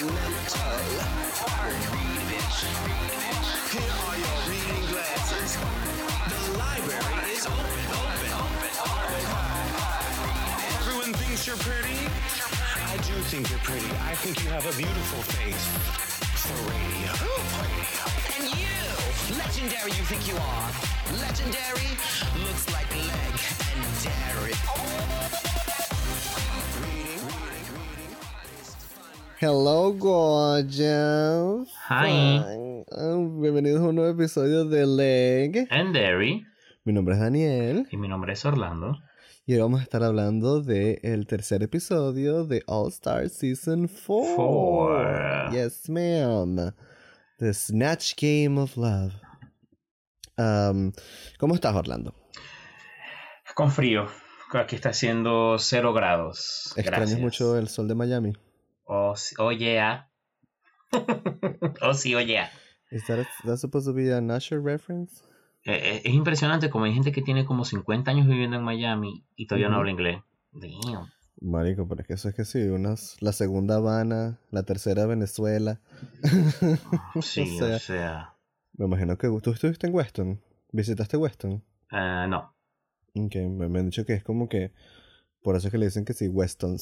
The library is open. Everyone thinks you're pretty. I do think you're pretty. I think you have a beautiful face. And you, legendary you think you are. Legendary looks like leg and dairy. Hello, gorgeous. Hi. Ah, Bienvenidos a un nuevo episodio de Leg. And Derry. Mi nombre es Daniel Y mi nombre es Orlando. y hoy vamos a estar hablando del el tercer episodio de All Star Season 4. Four. Yes, ma'am. The Snatch Game of Love. Um, ¿Cómo estás, Orlando? Con frío. Aquí está haciendo cero grados. ¿Extrañas Gracias. mucho el sol de Miami? Oh, oh, yeah. oh, sí, oh, yeah. Is that, supposed to be a Usher reference? Eh, eh, es impresionante como hay gente que tiene como 50 años viviendo en Miami y todavía no habla inglés. Damn. Marico, pero es que eso es que sí, unas, la segunda Habana, la tercera Venezuela. Sí, O sea- o sea. Me imagino que tú estuviste en Weston. ¿Visitaste Weston? eh, no. Ok, me, me han dicho que es como que. Por eso es que le dicen que sí, Weston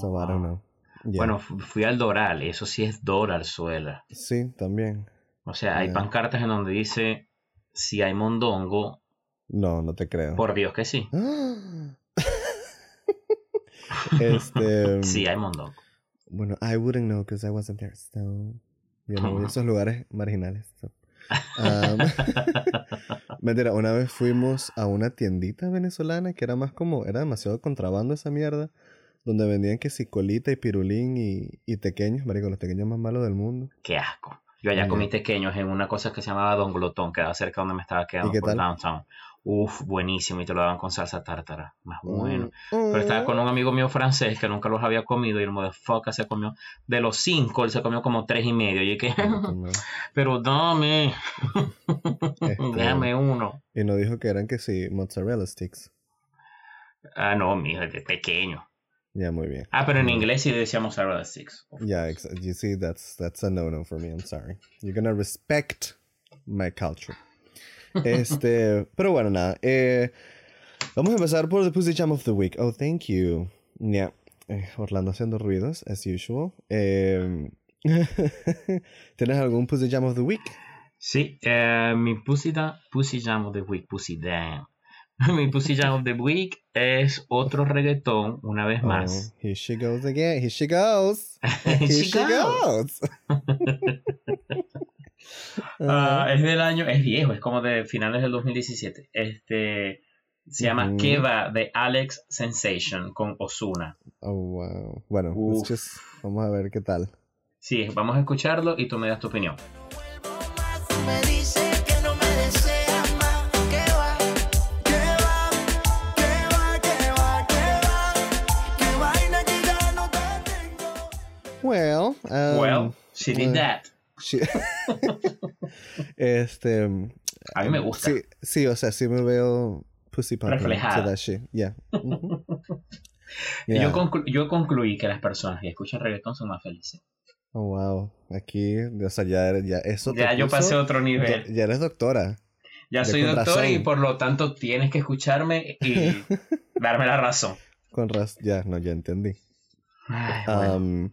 So I don't know. Yeah. Bueno, fu- fui al Doral, eso sí es Doral suela. Sí, también. O sea, hay pancartas en donde dice, si hay mondongo, No, no te creo. por Dios que sí. este. Sí, hay mondongo. Bueno, I wouldn't know because I wasn't there. So, yo no voy a esos lugares marginales. so. Um, mentira, una vez fuimos a una tiendita venezolana que era más como, era demasiado contrabando esa mierda, donde vendían que si colita y pirulín y, y tequeños, marico, los tequeños más malos del mundo. Qué asco. Yo allá comí tequeños en una cosa que se llamaba Don Glotón, quedaba cerca donde me estaba quedando qué por tal? downtown. Uf, buenísimo, y te lo daban con salsa tártara. Más bueno. Mm. Pero estaba con un amigo mío francés que nunca los había comido y el motherfucker se comió de los cinco, él se comió como tres y medio. Y que, pero dame, Este, déjame uno. Y nos dijo que eran que sí, mozzarella sticks. Ah, no, mijo, es de pequeño. Ya, muy bien. Ah, pero en inglés sí decíamos Sarah Six. Yeah, ex- you see, that's that's a no no for me. I'm sorry. You're gonna respect my culture. Este, pero bueno, nada. Eh, vamos a empezar por the Pussy Jam of the Week. Oh, thank you. Yeah. Eh, Orlando haciendo ruidos, as usual. Eh, ¿Tienes algún Pussy Jam of the Week? Sí, eh, mi pussy, da- pussy Jam of the Week, Pussy Damn. mi Pussy Jam of the Week es otro reggaetón, una vez más. Oh, here she goes again. Here she goes. Here she she goes. Ah, es del año, es viejo, es como de finales del 2017. Este se llama Ujú. Keva de Alex Sensation con Osuna. Oh, wow. Bueno, Uf. let's just- vamos a ver qué tal. Sí, vamos a escucharlo y tú me das tu opinión. Me dice um, well, she did eh, that. she- este, A mí me gusta. sí, sí, o sea, sí me veo pussy Reflejada. to that shit. Yeah. Yo, conclu- yo concluí que las personas que escuchan reggaetón son más felices. Oh, wow. Aquí, o sea, ya, ya eso Ya yo puso- pasé a otro nivel. ya eres doctora. Ya soy con doctor y razón. por lo tanto tienes que escucharme y darme la razón. Con raz ya, no, ya entendí. Ay, bueno. Um,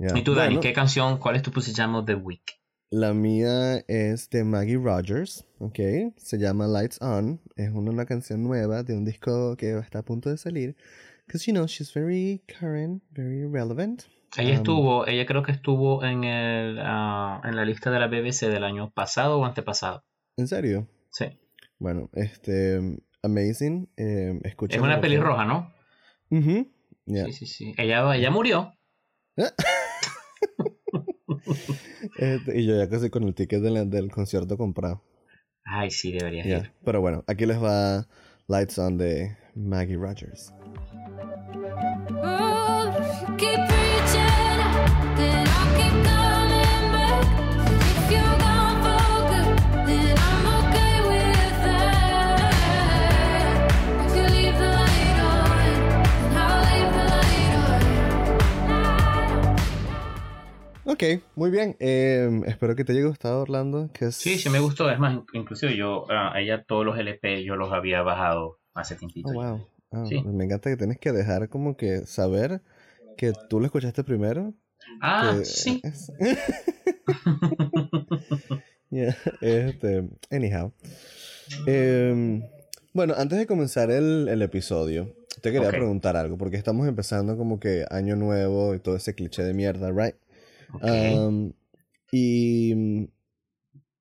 yeah. y tú, Dani, Bueno, ¿qué canción, cuál es tu jam of the week? La mía es de Maggie Rogers, ¿ok? Se llama Lights On. Es una, una canción nueva de un disco que está a punto de salir. Because, you know, she's very current, very relevant. Ella Um, estuvo, ella creo que estuvo en el ah, en la lista de la BBC del año pasado o antepasado. ¿En serio? Sí. Bueno, este... Amazing. Eh, escucha Es una pelirroja, ¿no? Yeah. Sí, sí, sí. Ella, ella murió. Este, y yo ya casi con el ticket del, del concierto comprado. Ay, sí, deberías Yeah. ir. Pero bueno, aquí les va Lights On de Maggie Rogers. Oh, keep Ok, muy bien. Eh, espero que te haya gustado, Orlando. Que es... Sí, sí me gustó. Es más, inclusive yo, a ella todos los LP yo los había bajado hace tiempito. Oh, wow. Ah, Sí. Me encanta que tienes que dejar como que saber que tú lo escuchaste primero. Ah, que sí. Yeah, este, anyhow. Em, bueno, antes de comenzar el, el episodio, te quería preguntar algo, porque estamos empezando como que año nuevo y todo ese cliché de mierda, ¿right? Um, y mm,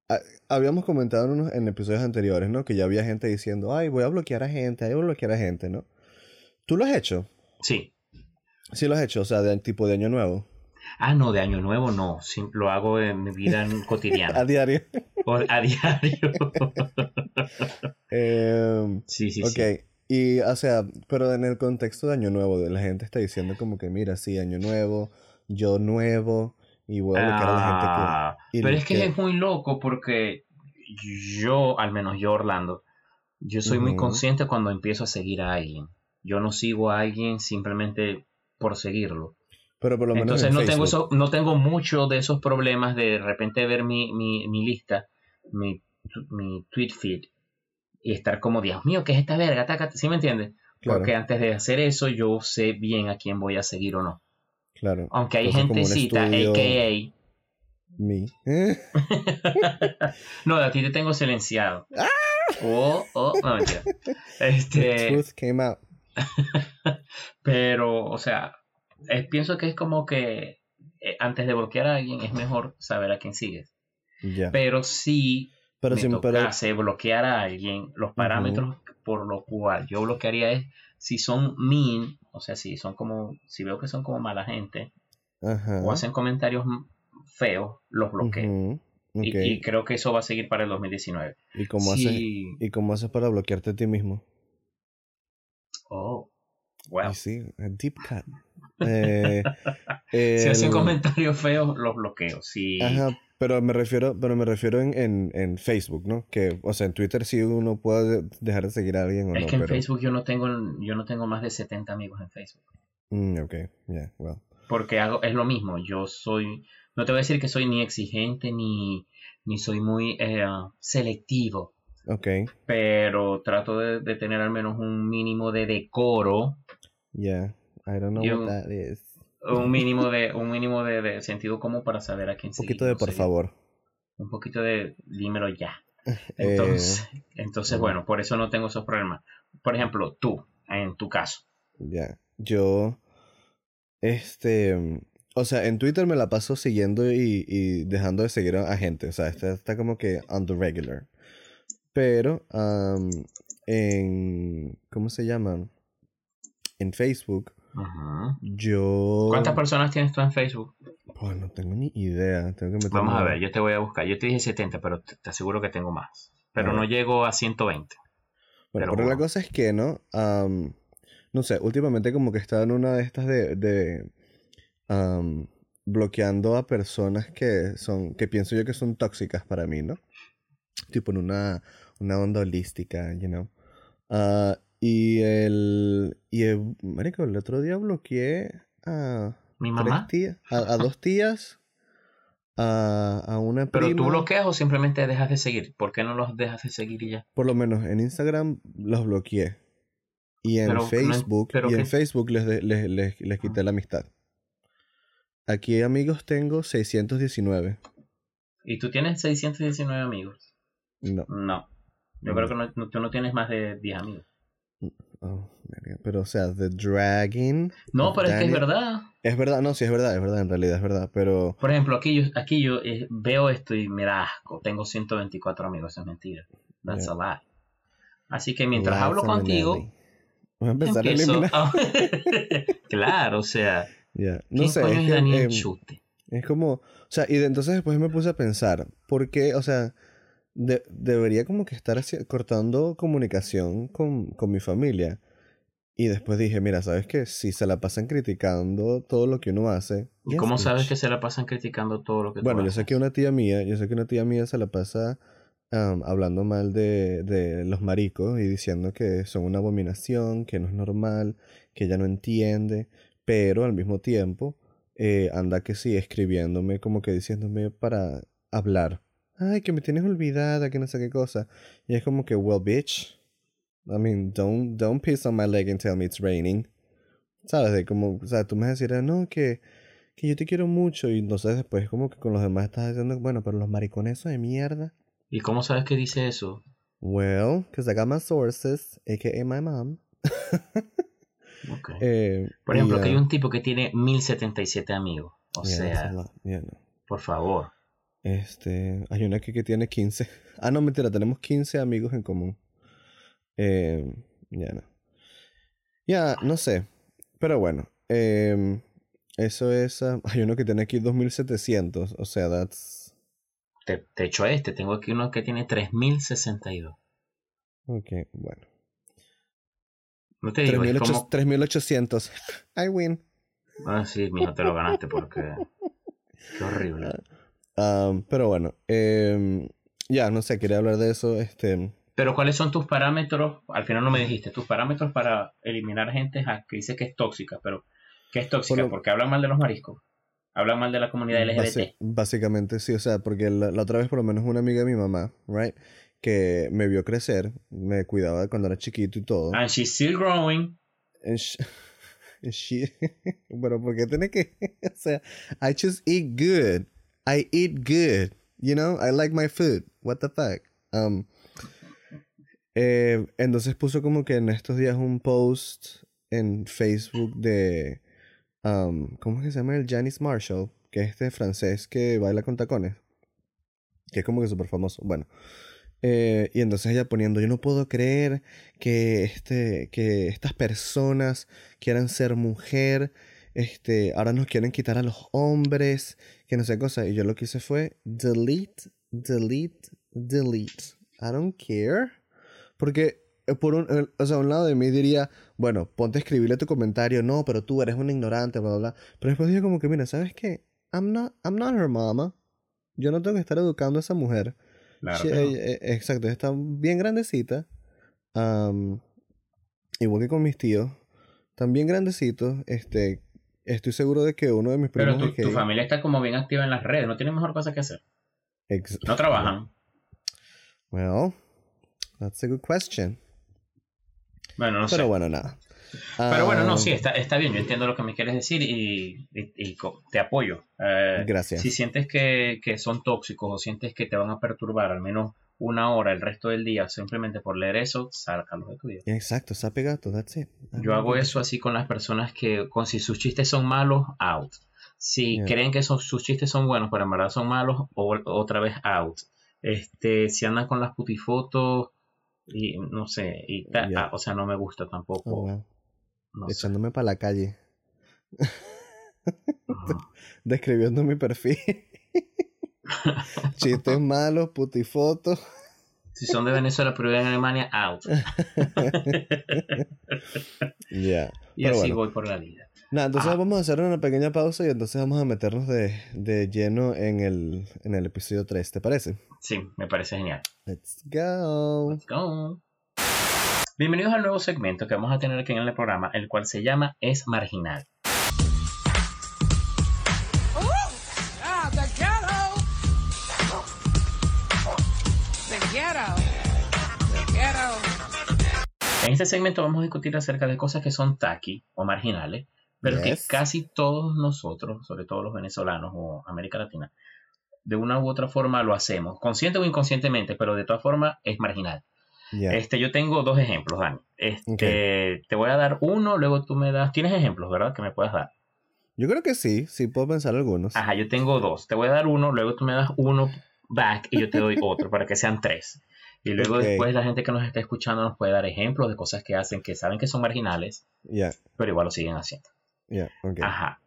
a- habíamos comentado en, unos, en episodios anteriores, ¿no? Que ya había gente diciendo, ay, voy a bloquear a gente, ay, voy a bloquear a gente, ¿no? ¿Tú lo has hecho? Sí. Sí lo has hecho, o sea, de tipo de año nuevo. Ah, no, de año nuevo no. Sí, lo hago en mi vida A cotidiana. diario. o a diario. Em, sí, sí, ok, sí. y o sea, pero en el contexto de año nuevo, la gente está diciendo como que, mira, sí, año nuevo, yo nuevo, y voy a bloquear a la gente que... Ah, pero es que que- es muy loco porque yo, al menos yo, Orlando, yo soy muy consciente cuando empiezo a seguir a alguien. Yo no sigo a alguien simplemente por seguirlo. Pero por lo menos Entonces en no tengo, eso, no tengo mucho de esos problemas de de repente ver mi, mi, mi lista, mi, mi tweet feed y estar como, Dios mío, ¿qué es esta verga? Taca", ¿Sí me entiendes? Claro, Porque antes de hacer eso yo sé bien a quién voy a seguir o no. Claro. Aunque hay gentecita, a.k.a. Me. No, a ti te tengo silenciado. Oh, oh, no, mentira. Este, Truth came out. pero, o sea, eh, pienso que es como que eh, antes de bloquear a alguien es mejor saber a quién sigues. Pero si Pero me pero... tocase bloquear a alguien, los parámetros por lo cual yo bloquearía es si son mean, o sea, si son como, si veo que son como mala gente Ajá. o hacen comentarios feos, los bloqueo. Y- creo que eso va a seguir para el 2019. ¿Y cómo haces, Sí. ¿Y cómo haces para bloquearte a ti mismo? Oh, wow. Sí, deep cut. Eh, Si hacen comentarios feos, los bloqueo. Ajá, pero me refiero, pero me refiero en, en, en Facebook, ¿no? Que, o sea, en Twitter sí uno puede dejar de seguir a alguien o es no, que en pero... Facebook yo no tengo yo no tengo más de 70 amigos en Facebook. Mm, ok, yeah, well. Porque hago, es lo mismo. Yo soy, no te voy a decir que soy ni exigente ni, ni soy muy eh, selectivo. Ok, Pero trato de, de tener al menos un mínimo de decoro. yeah. I don't know what that is. Un mínimo de, un mínimo de, de sentido común para saber a quién Un seguir. poquito de por seguir. favor. Un poquito de dímelo ya. Eh, Entonces, entonces, bueno. por eso no tengo esos problemas. Por ejemplo, tú, en tu caso. Ya, yo, este, o sea, en Twitter me la paso siguiendo y, y dejando de seguir a, gente, o sea, está, está como que on the regular. Pero, am, en, ¿cómo se llaman? En Facebook, Ujú. yo... ¿Cuántas personas tienes tú en Facebook? Pues no tengo ni idea, tengo que meterme Vamos a a- ver, yo te voy a buscar. Yo te dije 70, pero te, te aseguro que tengo más. Pero no llego a 120. Bueno, Pero pero la bueno. cosa es que, ¿no? Am, no sé, últimamente como que estaba en una de estas de, bloqueando a personas que son, que pienso yo que son tóxicas para mí, ¿no? Tipo en una, una onda holística, you know. Ah, y el, y el, marico, el otro día bloqueé a ¿Mi tres mamá? tías, a, a dos tías, a, a una ¿Pero tú prima. bloqueas o simplemente dejas de seguir? ¿Por qué no los dejas de seguir y ya? Por lo menos en Instagram los bloqueé. Y en Pero no en- Facebook, pero y en Facebook les, de- les, les, les quité la amistad. Aquí amigos tengo 619. ¿Y tú tienes 619 amigos? No. No. Yo No. creo que no- no- tú no tienes más de 10 amigos. Oh. Pero o sea, The Dragon. No, pero es que es verdad. Es verdad, no, sí es verdad, es verdad, en realidad es verdad. Pero Por ejemplo, aquí yo, aquí yo eh, veo esto y me da asco. Tengo 124 amigos, eso es mentira. That's Yeah. a lie. Así que mientras hablo contigo. Voy a empezar a eliminar. a- claro, o sea, Ya, No ¿quién sé, es que, em, Chute? Es como, o sea, y de, entonces después me puse a pensar, ¿por qué, o sea, de- debería como que estar cortando comunicación con, con mi familia? Y después dije, mira, ¿sabes qué? Si se la pasan criticando todo lo que uno hace. ¿Y cómo sabes que se la pasan criticando todo lo que tú Bueno, yo haces? sé que una tía mía, yo sé que una tía mía se la pasa am, hablando mal de, de los maricos y diciendo que son una abominación, que no es normal, que ella no entiende, pero al mismo tiempo eh, anda que sí, escribiéndome, como que diciéndome para hablar. Ay, que me tienes olvidada, que no sé qué cosa. Y es como que, well, bitch. I mean, don't, don't piss on my leg and tell me it's raining. ¿Sabes? De como, o sea, tú me vas a decir, "Ah, no, que, que yo te quiero mucho. Y entonces después como que con los demás estás diciendo, bueno, pero los maricones son de mierda. ¿Y cómo sabes que dice eso? Well, because I got my sources, aka my mom. Ok. Eh, Por ejemplo, y, que hay un tipo que tiene 1077 amigos. O yeah, sea. Yeah, no. por favor. Este, hay una que, que tiene 15. Ah, no, mentira, tenemos 15 amigos en común. Eh, ya no. Ya, no sé. Pero bueno, em, eso es... ah, hay uno que tiene aquí 2700. O sea, that's... Te, te echo este. Tengo aquí uno que tiene 3062. Ok, bueno. No te digo, es 3800. como... 3800. I win. Ah, sí, mijo, te lo ganaste porque... Qué horrible. Um, pero bueno, em, ya, no sé, quería hablar de eso. Este, Pero ¿cuáles son tus parámetros? Al final no me dijiste. Tus parámetros para eliminar gente que dice que es tóxica. Pero ¿qué es tóxica? Por lo- Porque hablan mal de los mariscos. Hablan mal de la comunidad LGBT. Basi- básicamente sí, o sea, porque la, la otra vez por lo menos una amiga de mi mamá, right, que me vio crecer, me cuidaba cuando era chiquito y todo. And she's still growing. And sh- and she- pero ¿por qué tiene que, o sea, I just eat good, I eat good, you know, I like my food, what the fuck. Um, eh, entonces puso como que en estos días un post en Facebook de, um, ¿cómo es que se llama? El Janice Marshall, que es este francés que baila con tacones, que es como que súper famoso. Bueno, eh, y entonces ella poniendo, yo no puedo creer que, este, que estas personas quieran ser mujer, este, ahora nos quieren quitar a los hombres, que no sé cosa. Y yo lo que hice fue delete, delete, delete. I don't care. Porque eh, por un, eh, o sea, un lado de mí diría, bueno, ponte a escribirle tu comentario, no, pero tú eres un ignorante, bla, bla, bla. Pero después dije como que, mira, ¿sabes qué? I'm not, I'm not her mama. Yo no tengo que estar educando a esa mujer. Claro no. ella- eh, exacto, está bien grandecita. am, igual que con mis tíos. Bien grandecitos. Este, estoy seguro de que uno de mis Pero primos tu, es tu gay. familia está como bien activa en las redes. No tiene mejor cosa que hacer. Ex- No trabajan. Well, that's a good question. Bueno, no sé. Pero bueno, nada. Pero bueno, no, Am, sí, está, está bien. Yo entiendo lo que me quieres decir y, y- te apoyo. Eh, Gracias. Si sientes que, que son tóxicos o sientes que te van a perturbar al menos una hora el resto del día simplemente por leer eso, sácalos de tu vida. Exacto, está pegado, that's it. Yo hago eso así con las personas que, con si sus chistes son malos, out. Si Yeah. creen que sus chistes son buenos, pero en verdad son malos, o, otra vez out. Este, si andan con las putifotos y no sé, y ta- Yeah. ah, o sea, no me gusta tampoco. Oh, wow. no sé. Echándome para la calle. Describiendo mi perfil. Chistes malos, putifotos. Si son de Venezuela pero viven en Alemania, out. Ya. Y Pero así bueno. voy por la vida. Nada, entonces Ah. vamos a hacer una pequeña pausa y entonces vamos a meternos de, de lleno en el, en el episodio 3, ¿te parece? Sí, me parece genial. Let's go. Let's go. Bienvenidos al nuevo segmento que vamos a tener aquí en el programa, el cual se llama Es Marginal. En este segmento vamos a discutir acerca de cosas que son tacky o marginales, pero que casi todos nosotros, sobre todo los venezolanos o América Latina, de una u otra forma lo hacemos, consciente o inconscientemente, pero de todas formas es marginal. Este, yo tengo dos ejemplos, Dani. Este, Te voy a dar uno, luego tú me das. Tienes ejemplos, ¿verdad? Que me puedas dar. Yo creo que sí, sí puedo pensar algunos. Ajá, yo tengo dos. Te voy a dar uno, luego tú me das uno back y yo te doy otro para que sean tres. Y luego después la gente que nos está escuchando nos puede dar ejemplos de cosas que hacen que saben que son marginales, pero igual lo siguen haciendo. ya, ok. Ajá.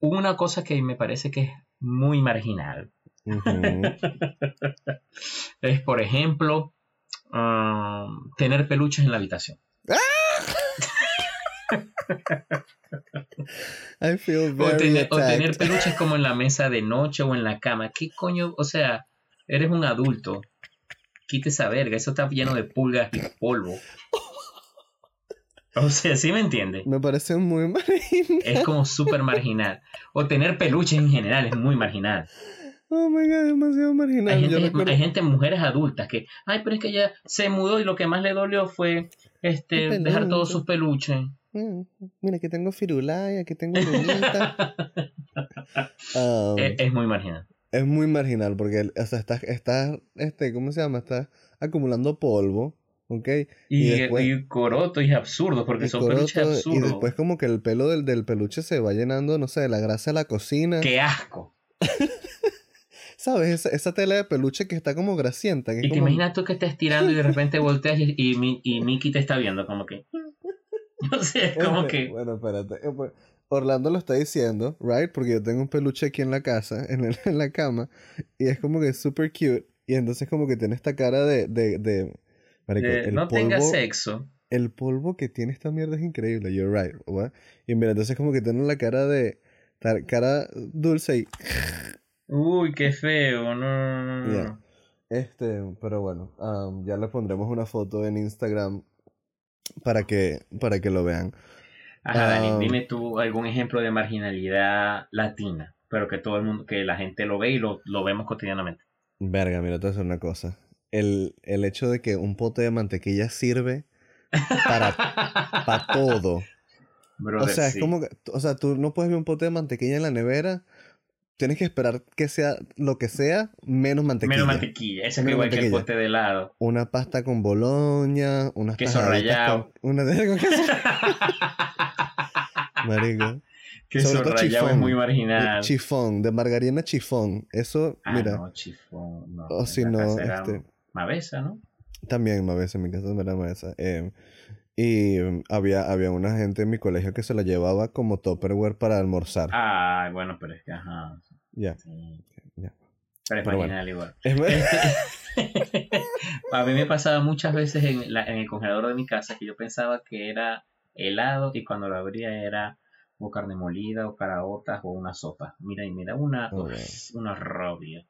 Una cosa que me parece que es muy marginal es, por ejemplo, um, tener peluches en la habitación. I feel O tener, o tener attacked. peluches como en la mesa de noche o en la cama. ¿Qué coño? O sea, eres un adulto. Quita esa verga. Eso está lleno de pulgas y polvo. O sea, ¿sí me entiendes? Me parece muy marginal. Es como súper marginal. O tener peluches en general es muy marginal. Oh my god, demasiado marginal. Hay gente, recuerdo- hay gente, mujeres adultas que, ay, pero es que ella se mudó y lo que más le dolió fue este dejar todos sus peluches. Mm, Mira, aquí tengo firula y aquí tengo. Um, Es, es muy marginal. es muy marginal porque o sea, estás, estás, este, ¿cómo se llama? Estás acumulando polvo, ¿ok? Y, y después- y coroto y es absurdo porque Y son peluches coroto, y absurdos. después como que el pelo del, del peluche se va llenando, no sé, de la grasa de la cocina. ¡Qué asco! ¿Sabes? Esa, esa tela de peluche que está como grasienta. Que es Y te como- imaginas tú que estés tirando y de repente volteas y, y, y Mickey te está viendo como que... No sé, es como Este, que... Bueno, espérate. eh, pues, Orlando lo está diciendo, right? Porque yo tengo un peluche aquí en la casa, en, el- en la cama, y es como que super cute. Y entonces como que tiene esta cara de... de, de marico, de, el no tenga polvo- sexo. El polvo que tiene esta mierda es increíble, you're right. what? Y mira, entonces como que tiene la cara de... Cara dulce y... Uy, qué feo. No, no, no, no. Yeah. Este, pero bueno, ya le pondremos una foto en Instagram para que, para que lo vean. Ajá, Dani, Ah. dime tú algún ejemplo de marginalidad latina, pero que todo el mundo, que la gente lo ve y lo, lo vemos cotidianamente. Verga, mira, te voy a decir una cosa. El, el hecho de que un pote de mantequilla sirve para, para todo. O sea, es sí. como que, o sea, tú no puedes ver un pote de mantequilla en la nevera. Tienes que esperar que sea lo que sea, menos mantequilla. Menos mantequilla. Eso es igual que el pote de helado. Una pasta con boloña, unas Queso rallado. con- una de con queso. Marico. que Sobre eso todo rayado es muy marginal. Chifón, de margarina chifón. Eso, Ah, mira, no, chifón. No, o si no, era este, Mavesa, ¿no? también a veces en mi casa me la mesa. eh, y mm, había, había una gente en mi colegio que se la llevaba como Tupperware para almorzar. Ay, bueno, pero es que, ajá. Ya. sí. Ya. Pero es Pero bueno. marginal igual. Es a mí me pasaba muchas veces en, la- en el congelador de mi casa que yo pensaba que era helado y cuando lo abría era o carne molida o caraotas o una sopa. Mira, y mira una, uf, una rabia.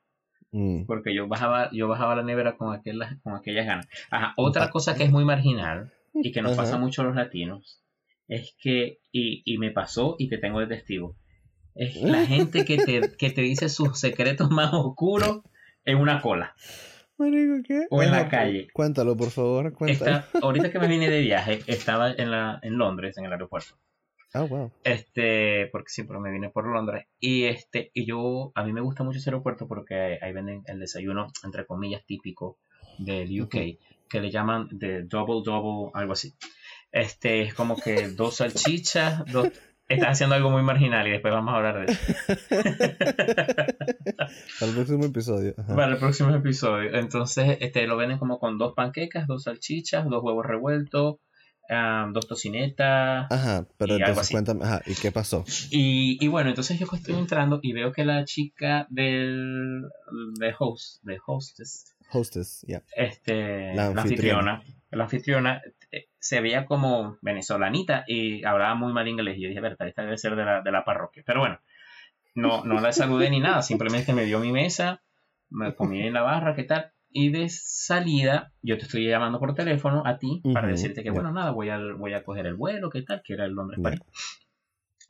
Mm, Porque yo bajaba, yo bajaba la nevera con aquellas, con aquellas ganas. Ajá, otra cosa que es muy marginal y que nos Ajá. pasa mucho a los latinos es que, y, y me pasó y te tengo de testigo, es la gente que te, que te dice sus secretos más oscuros en una cola. Marico, ¿qué? O en la calle. Cuéntalo, por favor, cuéntalo. Esta- ahorita que me vine de viaje, estaba en, la, en Londres, en el aeropuerto. Ah, wow. Este, porque siempre me vine por Londres. Y este, y yo, a mí me gusta mucho ese aeropuerto porque ahí venden el desayuno, entre comillas, típico del UK, que le llaman de double double, algo así. Este, es como que dos salchichas, dos. Estás haciendo algo muy marginal y después vamos a hablar de eso Para el próximo episodio. Ajá. para el próximo episodio. Entonces, este, lo venden como con dos panquecas, dos salchichas, dos huevos revueltos, ah, dos tocinetas, Ajá, pero y entonces cuéntame, ajá, ¿y qué pasó? Y, y bueno, entonces yo estoy entrando y veo que la chica del de host, de hostess, Hostess, ya. este, La la, anfitriona. la anfitriona se veía como venezolanita y hablaba muy mal inglés. Y yo dije, verdad, esta debe ser de la, de la parroquia. Pero bueno, no, no la saludé ni nada, simplemente me dio mi mesa, me comí en la barra, ¿qué tal? Y de salida, yo te estoy llamando por teléfono a ti para Ujú, decirte que, ya. bueno, nada, voy a, voy a coger el vuelo, ¿qué tal? Que era el Londres. París.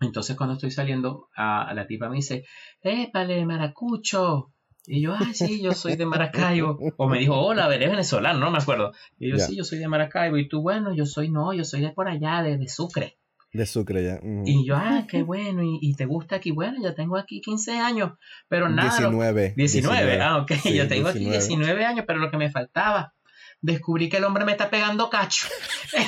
Entonces, cuando estoy saliendo, a, a la tipa me dice, ¡Épale, maracucho! Y yo, ah, sí, yo soy de Maracaibo. O me dijo, hola, eres venezolano, no me acuerdo. Y yo, sí, yo soy de Maracaibo. Y tú, bueno, yo soy, no, yo soy de por allá, de, de Sucre. De Sucre ya. Y yo, ah, qué bueno. ¿Y, y te gusta aquí? Bueno, yo tengo aquí 15 años. Pero nada, lo- 19. 19, ah, ok. Sí, yo tengo aquí 19. 19 años, pero lo que me faltaba, descubrí que el hombre me está pegando cacho.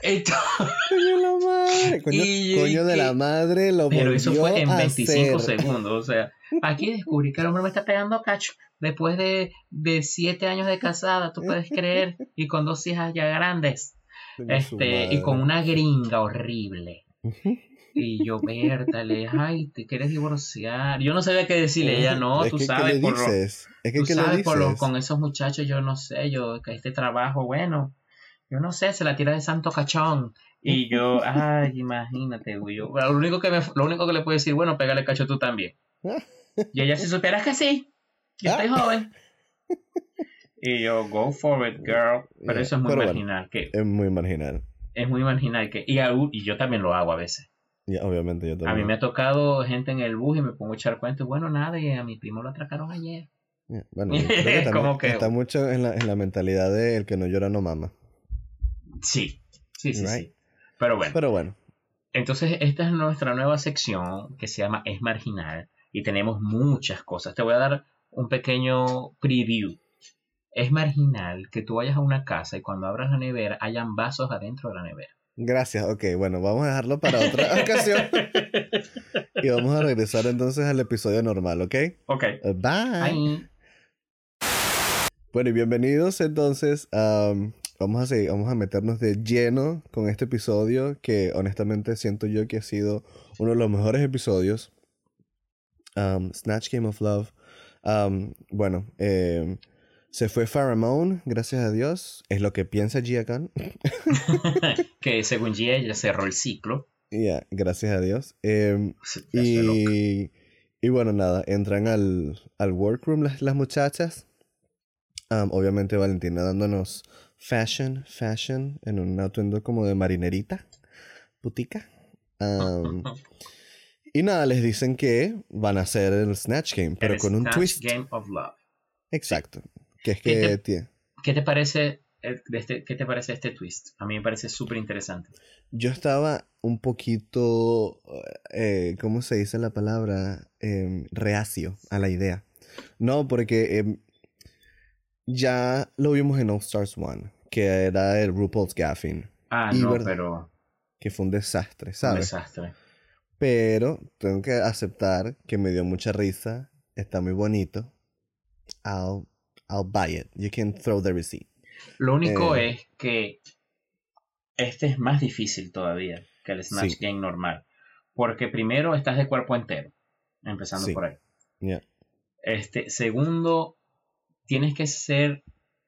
Entonces, Coño de la madre. Coño, Y yo coño de la madre lo pero eso fue en a 25 hacer. segundos. O sea, aquí descubrí que el hombre me está pegando cacho. Después de, de 7 años de casada, tú puedes creer, y con dos hijas ya grandes. Este, y con una gringa horrible. Y yo, Bertale, ay, te quieres divorciar. Yo no sabía qué decirle. Ella, no, Es tú que, ¿qué sabes, por lo, dices? Es que, tú ¿qué le sabes, por lo- con esos muchachos, yo no sé, yo, que este trabajo, bueno, yo no sé, se la tira de santo cachón. Y yo, ay, imagínate, güey. yo- lo, único que me, lo único que le puedo decir, bueno, pégale cacho tú también. Y ella, si supieras que sí, yo estoy joven. Y yo, go for it, girl. Pero Yeah, eso es muy pero bueno. marginal. Que Es muy marginal. es muy marginal. Que, y, y yo también lo hago a veces. Ya, obviamente yo A también. mí me ha tocado gente en el bus y me pongo a echar cuentos. Bueno, nada, y a mi primo lo atracaron ayer. Yeah, Bueno, yo creo que también Como que- está mucho en la, en la mentalidad de el que no llora no mama. Sí, sí, sí, Right. sí. Pero bueno, Pero bueno, entonces esta es nuestra nueva sección que se llama Es Marginal y tenemos muchas cosas. Te voy a dar un pequeño preview. Es marginal que tú vayas a una casa y cuando abras la nevera hayan vasos adentro de la nevera. gracias. Ok, bueno, vamos a dejarlo para otra ocasión. Y vamos a regresar entonces al episodio normal, ¿ok? Ok. Uh, Bye. Ahí. Bueno, y bienvenidos entonces. am, vamos a seguir, vamos a meternos de lleno con este episodio que honestamente siento yo que ha sido uno de los mejores episodios. Am, Snatch Game of Love. Am, bueno, em, se fue Pharamone, gracias a Dios. Es lo que piensa Gia Khan. que según Gia ya cerró el ciclo. Ya, gracias a Dios. Loca. y, y bueno, nada, entran al, al workroom las, las muchachas. Am, obviamente Valentina dándonos fashion, fashion, en un atuendo como de marinerita, putica. Y nada, les dicen que van a hacer el Snatch Game, pero El con un Snatch twist. Game of Love. Exacto. Que es ¿Qué que te- tie- ¿Qué te parece eh, este, qué te parece este twist? A mí me parece súper interesante. yo estaba un poquito, eh, ¿cómo se dice la palabra? Em, reacio a la idea. No, porque em, ya lo vimos en All Stars One, que era el RuPaul's Gaffin, Ah, Y no, verdad- pero que fue un desastre, un ¿sabes? desastre. Pero tengo que aceptar que me dio mucha risa, está muy bonito. I'll, I'll buy it. You can throw the receipt. Lo único Eh. es que este es más difícil todavía que el Snatch Sí. Game normal. Porque primero estás de cuerpo entero, empezando Sí. por ahí. Yeah. Este, segundo, tienes que ser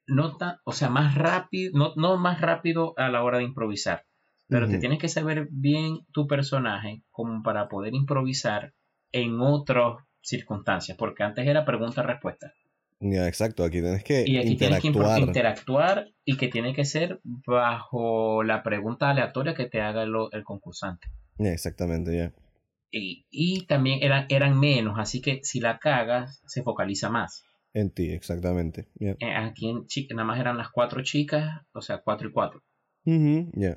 no tan, o sea, más rápido, no, no más rápido a la hora de improvisar, pero te tienes que saber bien tu personaje como para poder improvisar en otras circunstancias, porque antes era pregunta-respuesta. Ya, exacto. Aquí tienes que Y aquí tienes que interactuar. interactuar y que tiene que ser bajo la pregunta aleatoria que te haga el concursante. Ya, exactamente, ya. Y, y también eran, eran menos, así que si la cagas, se focaliza más. En ti, exactamente. Eh, Aquí en chi- nada más eran las cuatro chicas, o sea, cuatro y cuatro.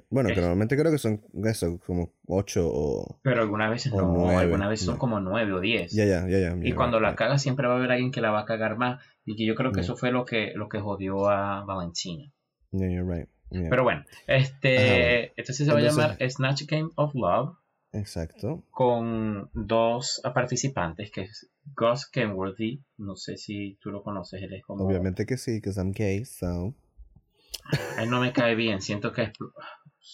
Bueno, que Es- normalmente creo que son eso, como ocho o... Pero algunas veces no, nueve, algunas veces son como nueve o diez. Ya, ya, ya. Y cuando la cagas siempre va a haber alguien que la va a cagar más. Y que yo creo que eso fue lo que, lo que jodió a Valentina. Yeah, you're right. Yeah. Pero bueno, este, entonces se va a llamar Snatch Game of Love Exacto. con dos participantes, que es Gus Kenworthy, no sé si tú lo conoces, él es como... Obviamente que sí, because I'm gay, so... Él no me cae bien, siento que...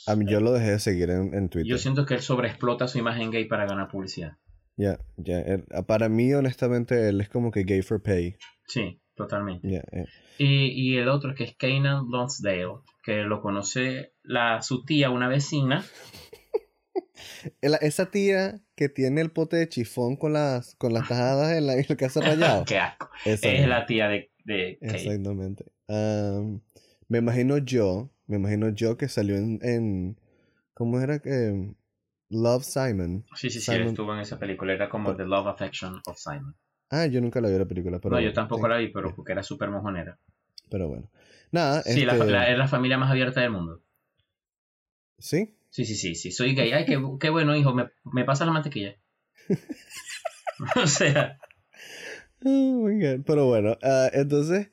A mí yo lo dejé de seguir en, en Twitter. Yo siento que él sobreexplota su imagen gay para ganar publicidad. Ya, ya. él- Para mí, honestamente, él es como que gay for pay. Sí, totalmente. Ya, eh. Y, y el otro que es Kanan Lonsdale, que lo conoce la, su tía, una vecina. El- Esa tía que tiene el pote de chifón con las, con las tajadas en la, en casa rayado. Qué asco. Esa Es la tía de, de Kate. Exactamente. Am, me imagino yo, me imagino yo que salió en, en ¿cómo era que? Love Simon. Sí, sí, sí, estuvo en esa película. Era como The Love Affection of Simon. Ah, yo nunca la vi la película, pero no, yo tampoco sí, la vi, pero porque era súper mojonera. Pero bueno. Nada, Sí, la, este, la- es la familia más abierta del mundo. ¿Sí? Sí, sí, sí, sí. Soy gay. Ay, qué, qué bueno, hijo. Me, me pasa la mantequilla. o sea, Oh my God. Pero bueno, ah, entonces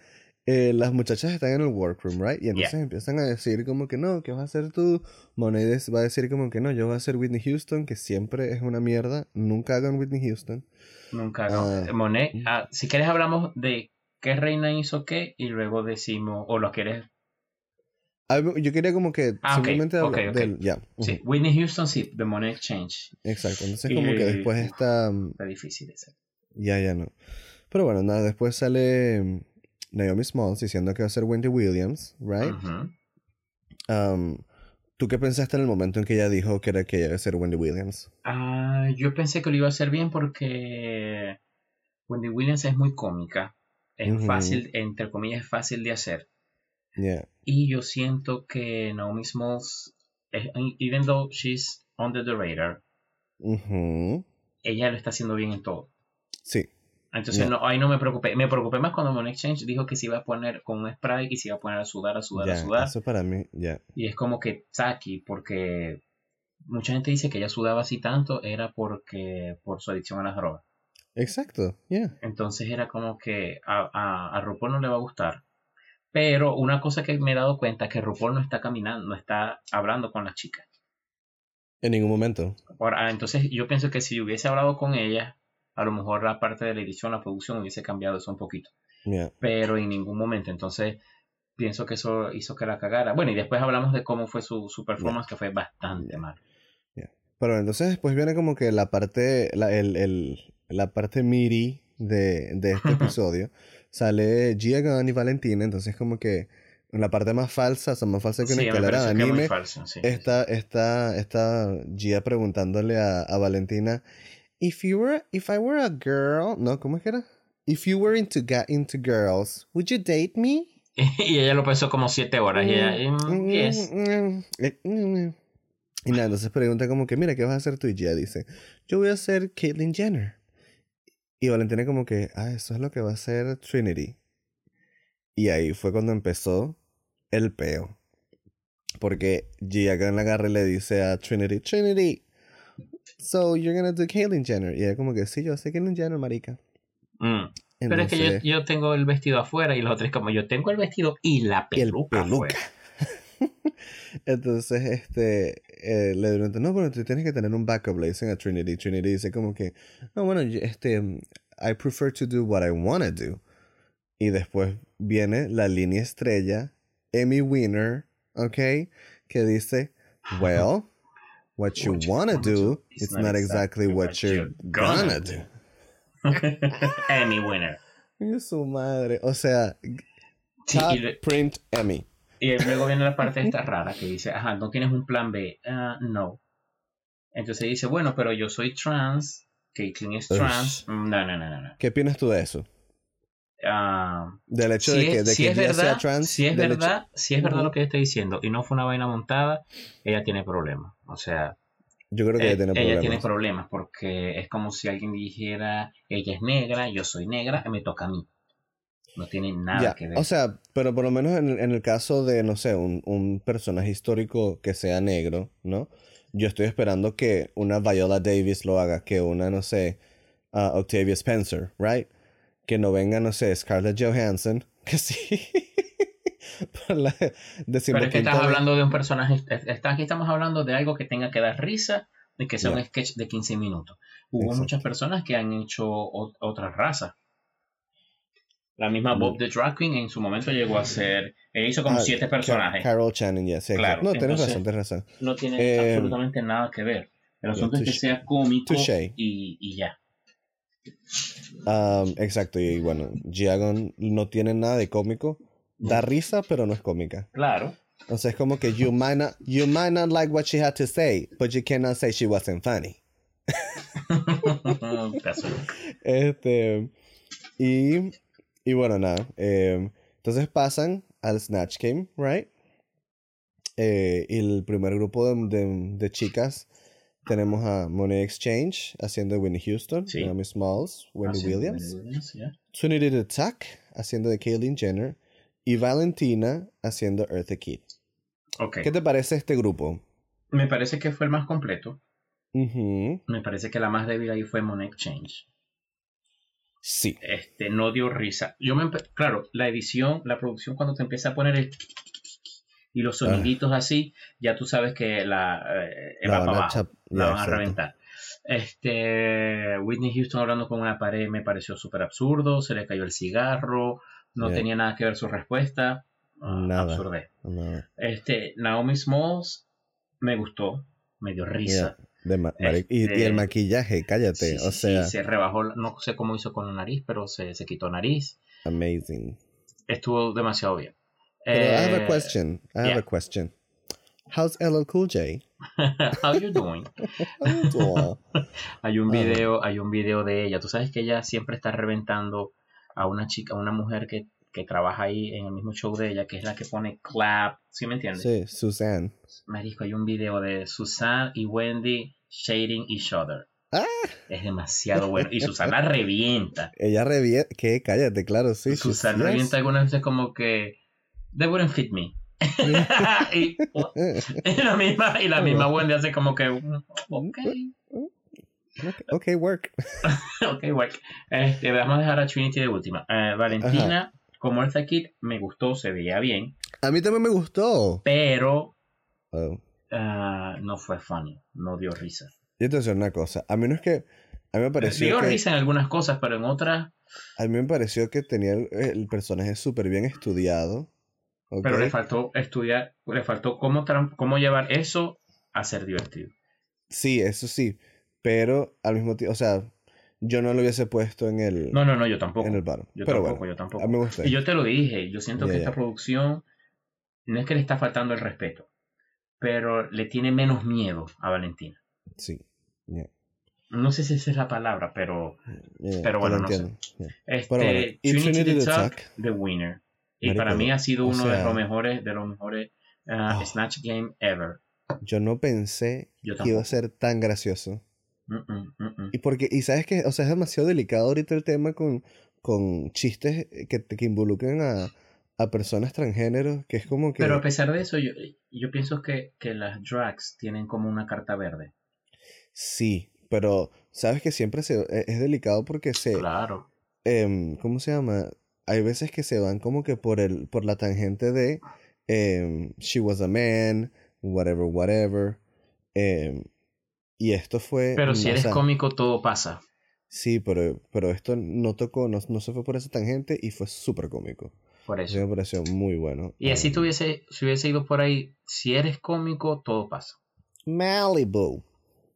eh, las muchachas están en el workroom, right? Y entonces Yeah. empiezan a decir como que no, ¿qué vas a hacer tú? Monet va a decir como que no, yo voy a hacer Whitney Houston, que siempre es una mierda. Nunca hagan Whitney Houston. nunca. No. Ah. Monet, ah, si quieres hablamos de qué reina hizo qué y luego decimos, o lo quieres. Ah, Yo quería como que Ah, simplemente ok, hablar ok. del... Ya. Sí, Whitney Houston, sí, The Monet Exchange. Exacto. Entonces Y- como que después está... mm, Está difícil ese. Ya, ya no. Pero bueno, nada, después sale mm, Naomi Smalls diciendo que va a ser Wendy Williams, right? Um, ¿Tú qué pensaste en el momento en que ella dijo que era que ella iba a ser Wendy Williams? Ah, yo pensé que lo iba a hacer bien porque Wendy Williams es muy cómica Es fácil, entre comillas, es fácil de hacer. Yeah. Y yo siento que Naomi Smalls, even though she's under the radar, ella lo está haciendo bien en todo. Sí. Entonces Ya. no, ahí no me preocupé. Me preocupé más cuando Monet Exchange dijo que se iba a poner con un spray y se iba a poner a sudar, a sudar, a Ya, sudar. eso para mí, ya. Y es como que Saki, porque mucha gente dice que ella sudaba así tanto, era porque por su adicción a las drogas. Exacto, yeah. Entonces era como que a, a, a RuPaul no le va a gustar. Pero una cosa que me he dado cuenta es que RuPaul no está caminando, no está hablando con las chicas. En ningún momento. Ahora, entonces yo pienso que si hubiese hablado con ella, a lo mejor la parte de la edición, la producción hubiese cambiado eso un poquito. Yeah. Pero en ningún momento. Entonces pienso que eso hizo que la cagara. Bueno, y después hablamos de cómo fue su, su performance, que fue bastante mal. Pero entonces después viene como que la parte, la, el, el- la parte miri de, de este episodio. Sale Gia Gunn y Valentina, entonces como que en la parte más falsa, o sea, más falsa que una Sí, escalera de es anime, falso. Sí, está, está, está Gia preguntándole a, a Valentina, if you were, if I were a girl, no, ¿cómo es que era? If you were into, into girls, would you date me? y ella lo pensó como siete horas. Y ella, mm, yes. Y nada, entonces pregunta como que, mira, ¿qué vas a hacer tú? Y Gia dice, yo voy a ser Caitlyn Jenner. Y Valentina como que, ah, eso es lo que va a hacer Trinity. Y ahí fue cuando empezó el peo. Porque Gia Gunn la agarra y le dice a Trinity, Trinity, so you're gonna do Caitlyn Jenner. Y ella como que, sí, yo sé Caitlyn Jenner, marica. Mm. Pero es que yo, tengo el vestido afuera y los otros como yo tengo el vestido y la y el peluca. Entonces, este, eh, le preguntan, no, pero tú tienes que tener un backup, le dicen a Trinity. Trinity dice como que, no, bueno, este, I prefer to do what I wanna do. Y después viene la línea estrella, Emmy Winner, ¿ok? Que dice, well, what you wanna do, it's not exactly what you're gonna do. Emmy winner. Y su madre, o sea, top print Emmy. Y luego viene la parte esta rara que dice, ajá, ¿no tienes un plan B? Ah, no. Entonces dice, bueno, pero yo soy trans, Caitlyn es trans. Mm, No, no, no, no. no. ¿Qué opinas tú de eso? Ah, Del hecho si de que, de si que es ella verdad, sea trans. si es hecho- verdad, si es verdad lo que ella está diciendo y no fue una vaina montada, ella tiene problemas. O sea, Yo creo que Eh, ella tiene ella problemas. tiene problemas porque es como si alguien dijera, ella es negra, yo soy negra, me toca a mí. No tiene nada Ya, que ver. O sea, pero por lo menos en, en el caso de, no sé, un, un personaje histórico que sea negro, ¿no? Yo estoy esperando que una Viola Davis lo haga, que una, no sé, ah, Octavia Spencer, ¿right? Que no venga, no sé, Scarlett Johansson, que sí. La Pero es que estás hablando de un personaje, está- aquí estamos hablando de algo que tenga que dar risa y que sea un sketch de 15 minutos. Hubo Exacto. muchas personas que han hecho o- otras razas. La misma Mm. Bob the Drag Queen en su momento llegó a ser, ella hizo como Ah, siete personajes. Carol Channing, ya, sí. Claro, No, tienes entonces- razón, tienes razón. no tiene Eh, absolutamente nada que ver. El asunto es que sea cómico y, y ya. Um, exacto, y bueno, Giagon no tiene nada de cómico. Da risa, pero no es cómica. Claro. O sea, es como que you might not, you might not like what she had to say, but you cannot say she wasn't funny. Este, y, y bueno, nada. eh, entonces pasan al Snatch Game, right? Eh, y el primer grupo de, de- de chicas tenemos a Money Exchange haciendo de Winnie Houston, Sí. Naomi Smalls, Wendy Haciendo Williams, Williams, ya. Trinity the Tuck haciendo de Caitlyn Jenner y Valentina haciendo Eartha Kitt. Ok. ¿Qué te parece este grupo? Me parece que fue el más completo. Me parece que la más débil ahí fue Monet Change. Sí. Este, no dio risa. Yo me claro, la edición, la producción cuando te empieza a poner el y los soniditos así, ya tú sabes que la eh, La va van a abajo, la van a reventar. Este, Whitney Houston hablando con una pared me pareció súper absurdo, se le cayó el cigarro, no Yeah. tenía nada que ver su respuesta. Ah, Nada. absurdez. No, Este, Naomi Smalls me gustó, me dio risa. yeah, de ma- mari- y, y Este, el maquillaje, cállate. Sí, o sea, sí, se rebajó, no sé cómo hizo con la nariz, pero se, se quitó nariz. amazing. Estuvo demasiado bien. Pero I have Eh, a question. I have yeah. a question. How's LL Cool J? How you doing? Hay un video, hay un video de ella. Tú sabes que ella siempre está reventando a una chica, a una mujer que, que trabaja ahí en el mismo show de ella, que es la que pone clap, ¿sí me entiendes? Sí, Suzanne. Marisco, hay un video de Susan y Wendy shading each other. Ah. Es demasiado bueno. Y Susana revienta. Ella revienta. ¿Qué? Cállate, claro, sí. Susana yes. revienta algunas veces como que they wouldn't fit me. y, y la misma, y la misma Wendy hace como que ok, Ok, work. ok, work. Este, vamos a dejar a Trinity de última. Eh, Valentina, como Eartha Kid, me gustó, se veía bien, A mí también me gustó. pero Oh. ah, no fue funny, no dio risa. Yo te voy a decir una cosa. A mí no es que. A mí me pareció dio que. risa en algunas cosas, pero en otras A mí me pareció que tenía el, el personaje súper bien estudiado. Pero le faltó estudiar, le faltó cómo, cómo llevar eso a ser divertido. Sí, eso sí. Pero al mismo tiempo. O sea, yo no lo hubiese puesto en el. No, no, no, yo tampoco. en el bar. Yo Pero tampoco, bueno, yo tampoco. a mí me gustó. Y yo te lo dije, yo siento que esta producción no es que le está faltando el respeto, pero le tiene menos miedo a Valentina. Sí. No sé si esa es la palabra, pero Pero bueno, no sé. este Pero bueno, Trinity, the Tuck, the winner. Y Marico, para mí ha sido uno de los mejores, de los mejores ah, Oh. Snatch Game ever. Yo no pensé Yo que iba a ser tan gracioso. Mm, mm, mm. Y porque, y sabes que, o sea, es demasiado delicado ahorita el tema con, con chistes que, que involucran a, a personas transgéneros, que es como que... Pero a pesar de eso, yo, yo pienso que, que las drags tienen como una carta verde. Sí, pero sabes que siempre se, e- es delicado porque se... Claro. em, ¿cómo se llama? Hay veces que se van como que por el, por la tangente de em, she was a man, whatever, whatever. em, y esto fue... Pero si o eres sea, cómico, todo pasa. Sí, pero, pero esto no tocó, no, no se fue por esa tangente y fue súper cómico. Por Eso me pareció muy bueno. Y así tuviese, si hubiese ido por ahí, si eres cómico, todo pasa. Malibu.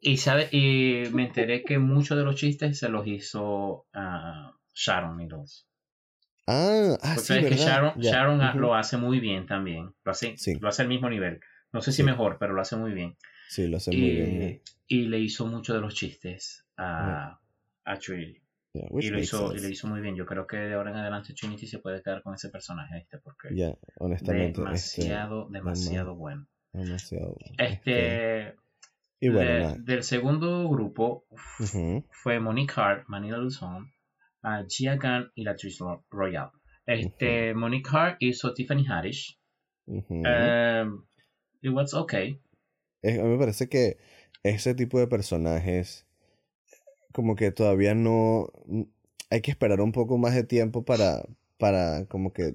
Y, sabe, y me enteré que muchos de los chistes se los hizo ah, Sharon Needles. Ah, ah, Porque sí, sabes que. Sharon, Sharon lo hace muy bien también. Lo hace, Sí. lo hace al mismo nivel. No sé si Sí. mejor, pero lo hace muy bien. Sí, lo hace muy bien. Y, le hizo mucho de los chistes a, a Trinity. Yeah, Y lo, hizo, y lo hizo muy bien. Yo creo que de ahora en adelante Trinity se puede quedar con ese personaje, este, porque Ya, honestamente. demasiado, este, demasiado bueno. demasiado. Este, y bueno, de- del segundo grupo fue Monique Hart, Manila Luzon, a Gia Gunn y la actriz Ro- Royale. Este, Monique Hart hizo Tiffany Haddish. ujú. Um, it was okay. Es- a mí me parece que ese tipo de personajes, como que todavía no. Hay que esperar un poco más de tiempo para, para como que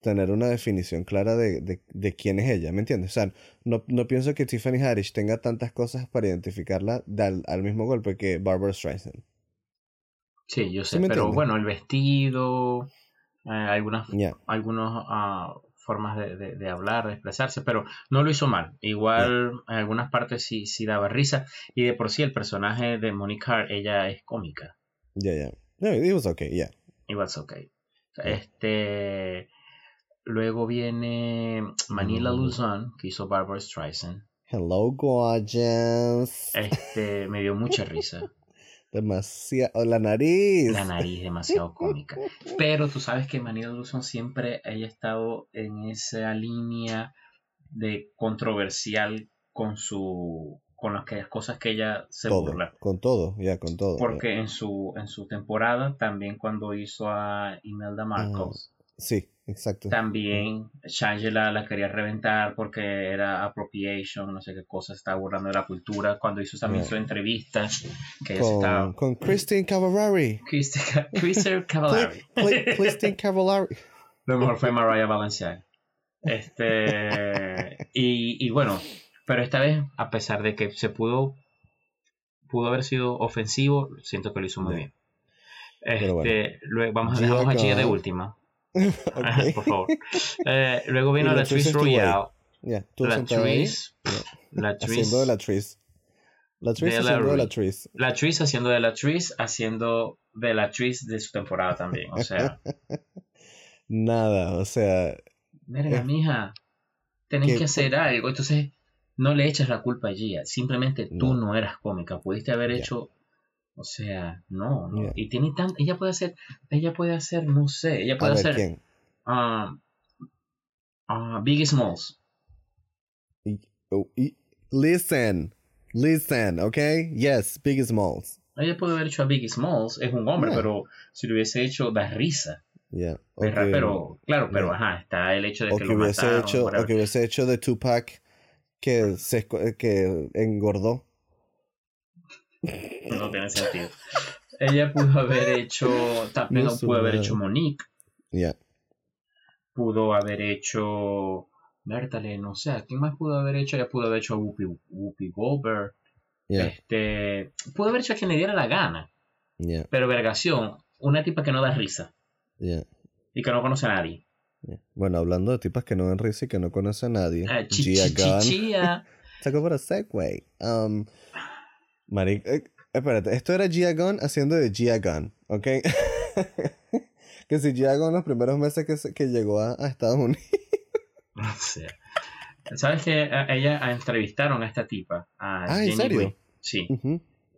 tener una definición clara de, de, de quién es ella, ¿me entiendes? O sea, no, no pienso que Tiffany Haddish tenga tantas cosas para identificarla de al, al mismo golpe que Barbara Streisand. Sí, yo ¿Sí sé, pero entiendes? bueno, el vestido, eh, algunas Ya, algunas ah, formas de, de- de hablar, de expresarse, pero no lo hizo mal. Igual en algunas partes sí, sí daba risa. Y de por sí el personaje de Monique Hart, ella es cómica. ya, ya. No, it was okay, yeah. It was okay. Este, luego viene Manila. Luzon, que hizo Barbara Streisand. Hello, gorgeous. Este, me dio mucha risa. Demasiado. La nariz. La nariz demasiado cómica. Pero tú sabes que Manila Luzon siempre haya estado en esa línea de controversial con su con las cosas que ella se todo. burla. Con todo, ya, con todo. ya. Porque en su en su temporada, también cuando hizo a Imelda Marcos, Sí, exacto. también Shangela la quería reventar porque era appropriation, no sé qué cosa, estaba burlando de la cultura. Cuando hizo también su entrevista, que se estaba... Con, con Christine Cavallari. Christi- Christopher Cavallari. Christine Cavallari. Lo mejor fue Mariah Valenciaga. Este, y, y bueno, pero esta vez, a pesar de que se pudo, pudo haber sido ofensivo, siento que lo hizo muy bien. Este, bueno. luego, vamos a dejar a Gia de última, Ok. por favor. Eh, luego vino la ahí. Royale, la actriz, la haciendo de la actriz. La actriz de la haciendo de la actriz. la actriz haciendo de la actriz, haciendo de la de su temporada también. O sea, Nada, o sea, Verga, Eh, mija, tenés que que hacer algo. Entonces, no le echas la culpa a Gia. Simplemente tú No. no eras cómica. Pudiste haber hecho O sea, no, no. Yeah. Y tiene tan, ella puede hacer, ella puede hacer, no sé, ella A puede ver, hacer ¿quién? ah, ah, Biggie Smalls. Y- oh, y- listen, listen, okay? Yes, Biggie Smalls. Ella puede haber hecho a Biggie Smalls, es un hombre, Yeah. pero si lo hubiese hecho, da risa. Yeah. Okay. Pero, claro, pero Yeah. ajá, está el hecho de o que que lo hubiese mataron. hecho, o que hubiese hecho de Tupac que se que engordó. No tiene sentido. Ella pudo haber hecho, también No, pudo haber hecho Monique, Yeah. pudo haber hecho, Bertale, no sé, ¿a ¿quién más pudo haber hecho? Ella pudo haber hecho a Whoopi, Whoopi Goldberg, Yeah. este, pudo haber hecho a quien le diera la gana, Yeah. pero vergación, una tipa que no da risa Yeah. y que no conoce a nadie. yeah. Bueno, hablando de tipas que no dan risa y que no conoce a nadie. Ah, chi- Gia chi- chi- Gunn. Saco para segue. Um, Maric, eh, espérate, esto era Gia Gunn haciendo de Gia Gunn, ¿ok? que si Gia Gunn los primeros meses que, que llegó a, a Estados Unidos. O sea, ¿Sabes que a- ella a- entrevistaron a esta tipa? A Ah, ¿en serio? Sí.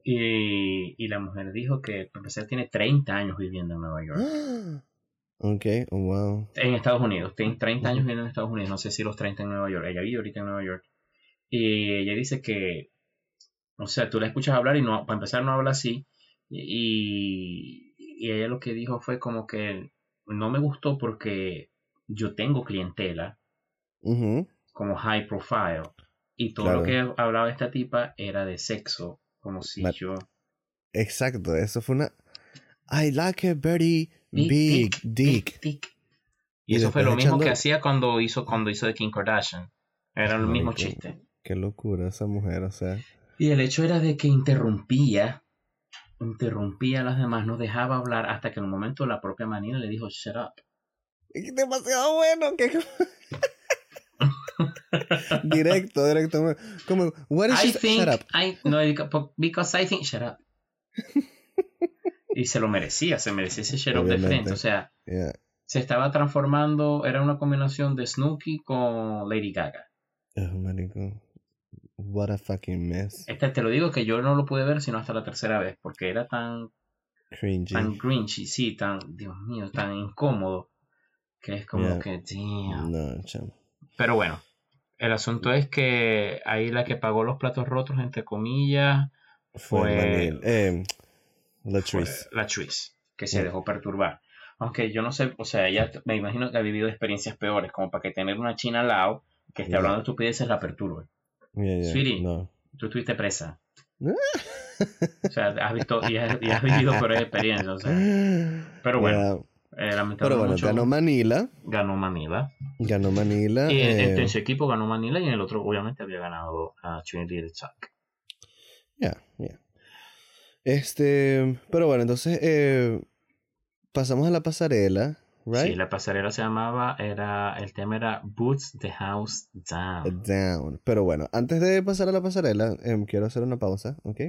Y, y la mujer dijo que, para empezar, tiene 30 años viviendo en Nueva York. ok, oh, wow. En Estados Unidos. Tiene 30 años viviendo en Estados Unidos. No sé si los 30 en Nueva York. Ella vive ahorita en Nueva York. Y ella dice que, o sea, tú la escuchas hablar y no, para empezar no habla así. Y, y ella lo que dijo fue como que no me gustó porque yo tengo clientela como high profile. Y todo Claro. lo que hablaba esta tipa era de sexo. Como si yo... Exacto, eso fue una... I like a very big dick. Y, Y eso fue lo mismo echando- que hacía cuando hizo cuando hizo de Kim Kardashian. Era el mismo chiste. Qué locura esa mujer, o sea. Y el hecho era de que interrumpía, interrumpía a las demás, no dejaba hablar hasta que en un momento la propia Manila le dijo, shut up. Es demasiado bueno. Que... directo, directo. Como, what is I think, Shut up. I, no, because I think, shut up. y se lo merecía, se merecía ese shut up de frente. O sea, Yeah. se estaba transformando, era una combinación de Snooki con Lady Gaga. Oh. What a fucking mess. Este, te lo digo que yo no lo pude ver sino hasta la tercera vez, porque era tan Cringy. tan grinchy, sí, tan, Dios mío, tan incómodo, que es como Yeah. que, damn. No, chamo. Pero bueno, el asunto es que ahí la que pagó los platos rotos, entre comillas, Fue, Manil. Eh, fue Latrice. la Tris, que se Yeah. dejó perturbar. Aunque yo no sé, o sea, ella me imagino que ha vivido experiencias peores, como para que tener una china al lado que esté Yeah. hablando de estupideces la perturbe. Yeah, yeah. Sweetie. No. Tú estuviste presa. O sea, has visto y has, y has vivido peores experiencias. O sea, pero bueno, eh, Pero bueno, mucho, ganó Manila. ganó Manila. Ganó Manila. Y en, eh, en su equipo ganó Manila y en el otro obviamente había ganado a Trinity the Tuck. Ya, ya. Este, pero bueno, entonces eh, pasamos a la pasarela, right? Sí, la pasarela se llamaba, era, el tema era Boots the House Down. Down. Pero bueno, antes de pasar a la pasarela, em, quiero hacer una pausa, ¿ok?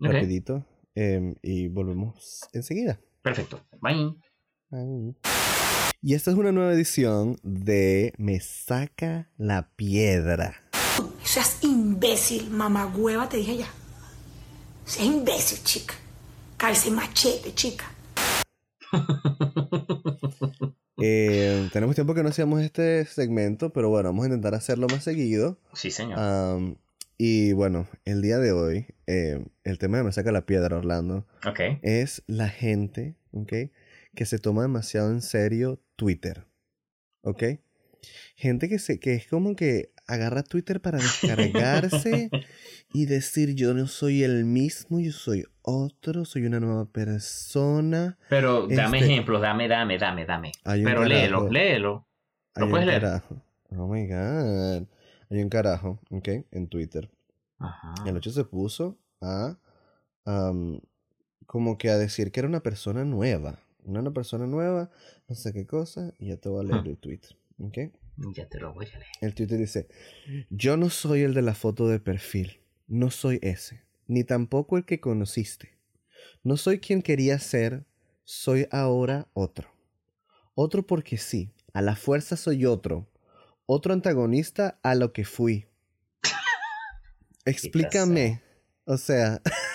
Rapidito. em, y volvemos enseguida. perfecto. Bye. Ay. Y esta es una nueva edición de Me saca la piedra. Seas imbécil, mamagüeva, te dije ya. Seas imbécil, chica. De machete, chica. Eh, tenemos tiempo que no hacíamos este segmento, pero bueno, vamos a intentar hacerlo más seguido. Sí, señor. Y bueno, el día de hoy, eh, el tema de Me saca la piedra, Orlando, ok. es la gente, ¿ok? Que se toma demasiado en serio Twitter, ¿ok? Gente que, se, que es como que agarra Twitter para descargarse y decir yo no soy el mismo, yo soy otro, soy una nueva persona. Pero dame este- ejemplos, dame, dame, dame, dame. Pero léelo, carajo. léelo. ¿Lo Hay puedes un leer? carajo. Oh my god. Hay un carajo, ¿ok? En Twitter. Ajá. El 8 se puso a am, como que a decir que era una persona nueva. Una, persona nueva, no sé qué cosa, y ya te voy a leer el tweet. ¿ok? Ya te lo voy a leer. El Twitter dice, yo no soy el de la foto de perfil, no soy ese, ni tampoco el que conociste. No soy quien quería ser, soy ahora otro. Otro porque sí, a la fuerza soy otro. Otro antagonista a lo que fui. Explícame. O sea,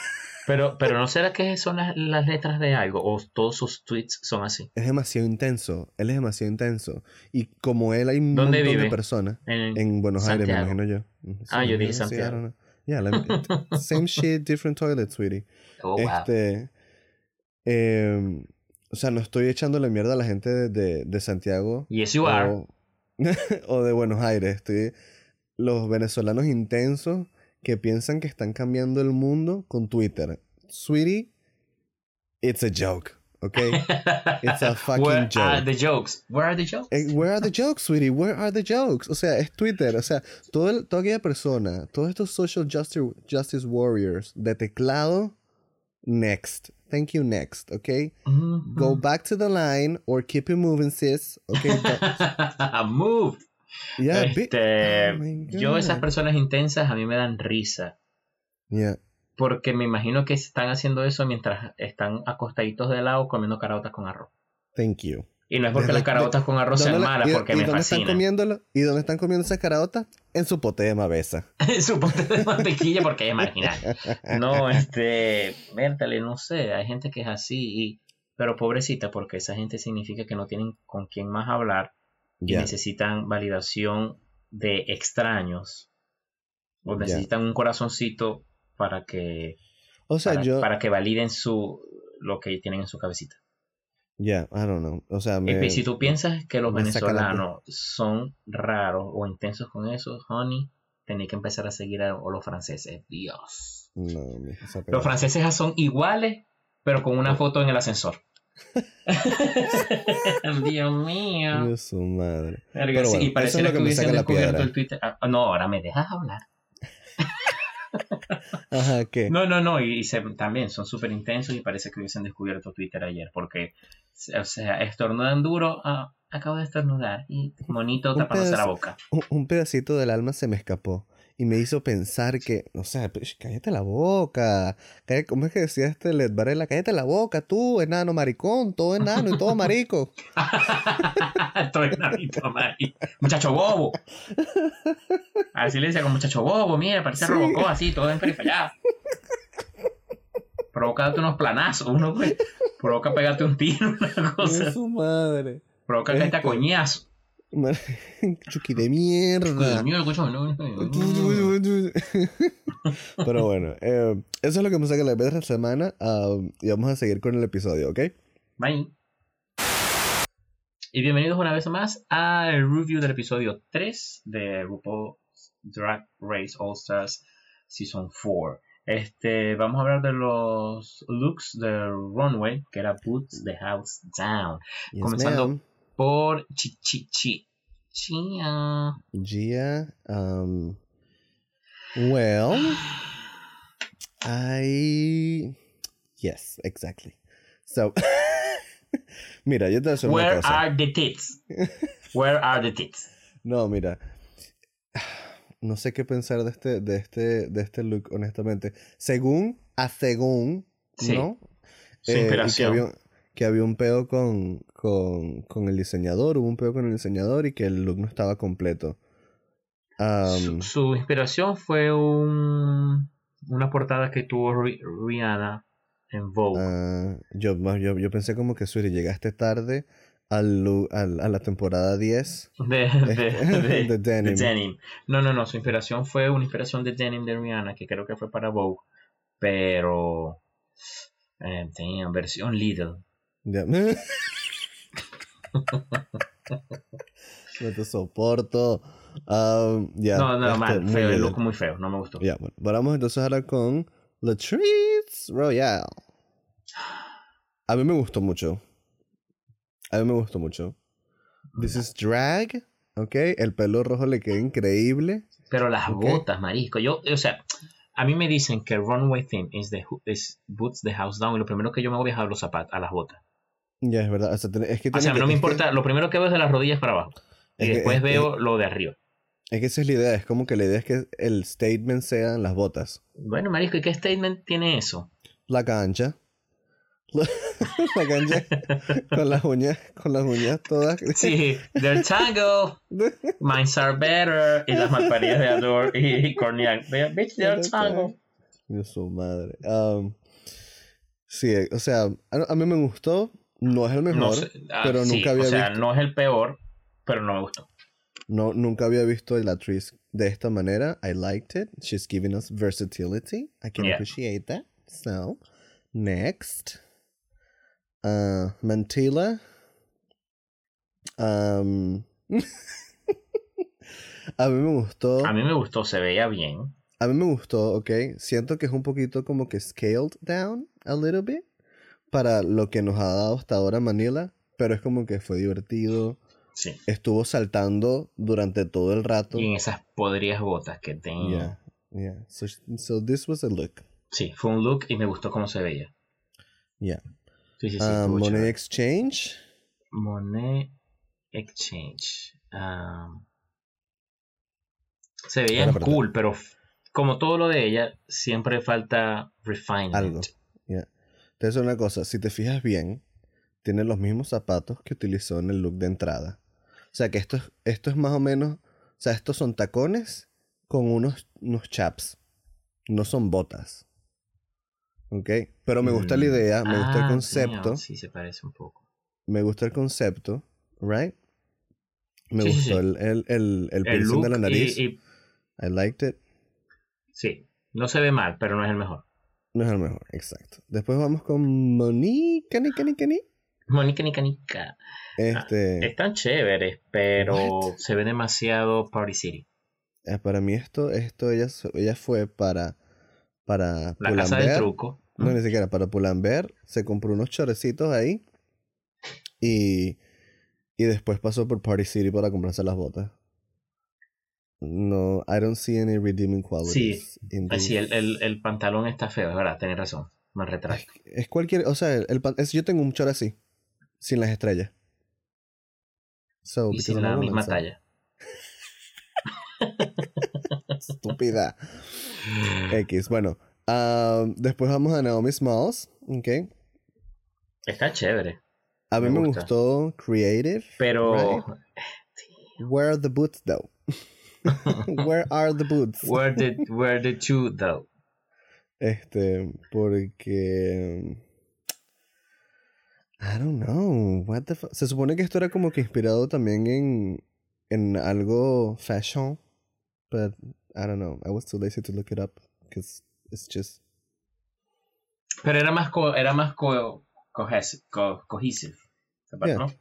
Pero, pero ¿no será que son las, las letras de algo? ¿O todos sus tweets son así? Es demasiado intenso. Él es demasiado intenso. Y como él hay un ¿Dónde montón vive? de personas. En, En Buenos Aires, me Santiago. imagino yo. Ujú, Ah, yo dije sí, Santiago. Yeah, same shit, different toilet, sweetie. Oh, wow. Este. em, o sea, no estoy echándole mierda a la gente de, de- de Santiago. Yes, you are. O, o de Buenos Aires. Estoy, los venezolanos intensos que piensan que están cambiando el mundo con Twitter. Sweetie, it's a joke, okay? It's a fucking Where joke. are the jokes? Where are the jokes? Eh, Where are the jokes, sweetie? Where are the jokes? O sea, es Twitter. O sea, todo el- toda aquella persona, todos estos social justice, justice warriors de teclado, next. Thank you, next, okay? Mhm. Go back to the line or keep it moving, sis. Okay? Move. Yeah, Este, Oh my yo esas personas intensas a mí me dan risa. Yeah. Porque me imagino que están haciendo eso mientras están acostaditos de lado comiendo caraotas con arroz. Thank you. Y no es porque Desde- las caraotas con arroz ¿Dónde sean la- malas, y- porque y me dónde están fascinan. comiéndolo? ¿Y dónde están comiendo esas caraotas? En su pote de mabeza. Su pote de mantequilla porque es marginal. No, este, vértale, no sé, hay gente que es así, y, pero pobrecita, porque esa gente significa que no tienen con quién más hablar y necesitan validación de extraños o necesitan un corazoncito para que O sea, para, yo. para que validen su lo que tienen en su cabecita. Ya, I don't know. O sea, me. Y si tú piensas que los venezolanos son raros o intensos con eso, honey, tenés que empezar a seguir a, los franceses. Dios. No, Los franceses son iguales, pero con una foto en el ascensor. Dios mío. Dios su madre. Pero bueno, y eso pareciera es lo que, me hubiesen saca la descubierto piedra. el Twitter. Ah, no, ahora me dejas hablar. Ajá, ¿qué? No, no, no, y, y se- también son súper intensos y parece que hubiesen descubierto Twitter ayer, porque, o sea, estornudan duro, ah, acabo de estornudar, y monito tapándose la boca. Un, un pedacito del alma se me escapó y me hizo pensar que, o sea, pues, cállate la boca. Cállate- ¿Cómo es que decía este Led Varela? Cállate la boca, tú, enano maricón, todo enano y todo marico. Estoy enanito, mari. Muchacho bobo. Así le decía con muchacho bobo, mira, parece Sí. Robocop así, todo enfrifallado. Provoca darte unos planazos, uno pues, provoca pegarte un tiro, una cosa. Su madre. Provoca caerte a Este- coñazo. Chucky de mierda. Pero bueno, eh, eso es lo que me saca la de esta semana ah, y vamos a seguir con el episodio, ¿ok? Bye. Y bienvenidos una vez más al review del episodio 3 de RuPaul Drag Race All Stars Season 4. Este, vamos a hablar de los looks del runway, que era Boots the House Down. Yes, Comenzando. Por Chi Chi Chi. Chia. Gia, um, well, I, yes, exactly. So, mira, yo te voy a decir una Where cosa. are the tits? Where are the tits? No, mira, no sé qué pensar de este, de este, de este look, honestamente. Según, a según, Sí. ¿no? Su Eh, inspiración. Que había un pedo con, con, con el diseñador, hubo un pedo con el diseñador y que el look no estaba completo. Su, Um, su inspiración fue un, una portada que tuvo Ri- Rihanna en Vogue. ah, yo, yo, yo pensé como que Suri llegaste tarde al, al- a la temporada 10 de, de, de- de denim. de denim. No, no, no. Su inspiración fue una inspiración de denim de Rihanna, que creo que fue para Vogue. Pero. Eh, tenía versión Lidl. Ya. no te soporto. Um, ya, no, no, este, mal. muy Feo, look muy feo. No me gustó. Ya, bueno, vamos entonces ahora con Latrice Royale. A mí me gustó mucho. A mí me gustó mucho. This is drag, ¿ok? El pelo rojo le queda increíble. Pero las botas, marisco. Yo, o sea, a mí me dicen que el runway theme is the, is boots the house down. Y lo primero que yo me voy a dejar los zapatos, a las botas. Ya, es verdad. O sea, tiene- es que O tiene sea, que- no me que- importa. Lo primero que veo es de las rodillas para abajo. Y que- después es- veo lo de arriba. Es que esa es la idea. Es como que la idea es que el statement sean las botas. Bueno, marisco, ¿y qué statement tiene eso? La cancha. La, cancha con las uñas, con las uñas todas. Sí, they're tango. Mines are better. Y las malparidas de Adore y Cornial. Bitch, they're tango. Dios su madre. Um, Sí, o sea, a, a mí me gustó. No es el mejor, No sé, ah, pero sí, nunca había O sea, visto. no es el peor, pero no me gustó. No, nunca había visto a la actriz de esta manera. I liked it. She's giving us versatility. I can Yeah. appreciate that. So, next. Uh, Mantila. Um, a mí me gustó. A mí me gustó, se veía bien. A mí me gustó, ok. Siento que es un poquito como que scaled down a little bit para lo que nos ha dado hasta ahora Manila, pero es como que fue divertido. Sí. Estuvo saltando durante todo el rato. Y en esas podridas botas que tenía. Yeah, yeah. So, so this was a look. Sí, fue un look y me gustó cómo se veía. Yeah. Sí, sí, sí. Uh, estuvo Money. Exchange. Monet Exchange. Um, se Bueno, pero- cool, pero como todo lo de ella, siempre falta refinement. Algo. Te decir una cosa. Si te fijas bien, tiene los mismos zapatos que utilizó en el look de entrada. O sea que esto es, esto es más o menos. O sea, estos son tacones con unos, unos chaps. No son botas. ¿Ok? Pero me gusta la Mm. idea, me gusta el Ah, concepto. Sí, se parece un poco. Me gusta el concepto, ¿right? Me Sí, gustó sí. el, el, el, el piercing de la y- nariz. y- I liked it. sí, no se ve mal, pero no es el mejor. No es el mejor, exacto. Después vamos con Monique, Nica, Nica, Nica. Mónica Nica Nica. Este, Están chéveres, pero What? se ve demasiado Party City. eh, para mí esto, esto ella, ella fue para, para La casa del truco. No, ni siquiera, para Pull&Bear. Se compró unos chorecitos ahí. Y, y después pasó por Party City para comprarse las botas. No, I don't see any redeeming qualities. in Ah, Sí, el, el, el pantalón está feo, es verdad, tenés razón. Me retracto. Es cualquier, o sea, el, es- yo tengo un chor así, sin las estrellas. So, Y sin la misma so- talla. Estúpida. X, bueno. ah, después vamos a Naomi Smalls, ok. Está chévere. A mí Me gustó Creative. Pero right? Where are the boots though? Where are the boots? where did where the two though? Este, porque I don't know. What the Se supone que esto era como que inspirado también en en algo fashion, but I don't know. I was too lazy to look it up because it's just Pero era más co era más co cohesive, co- cohesive. Yeah. ¿no?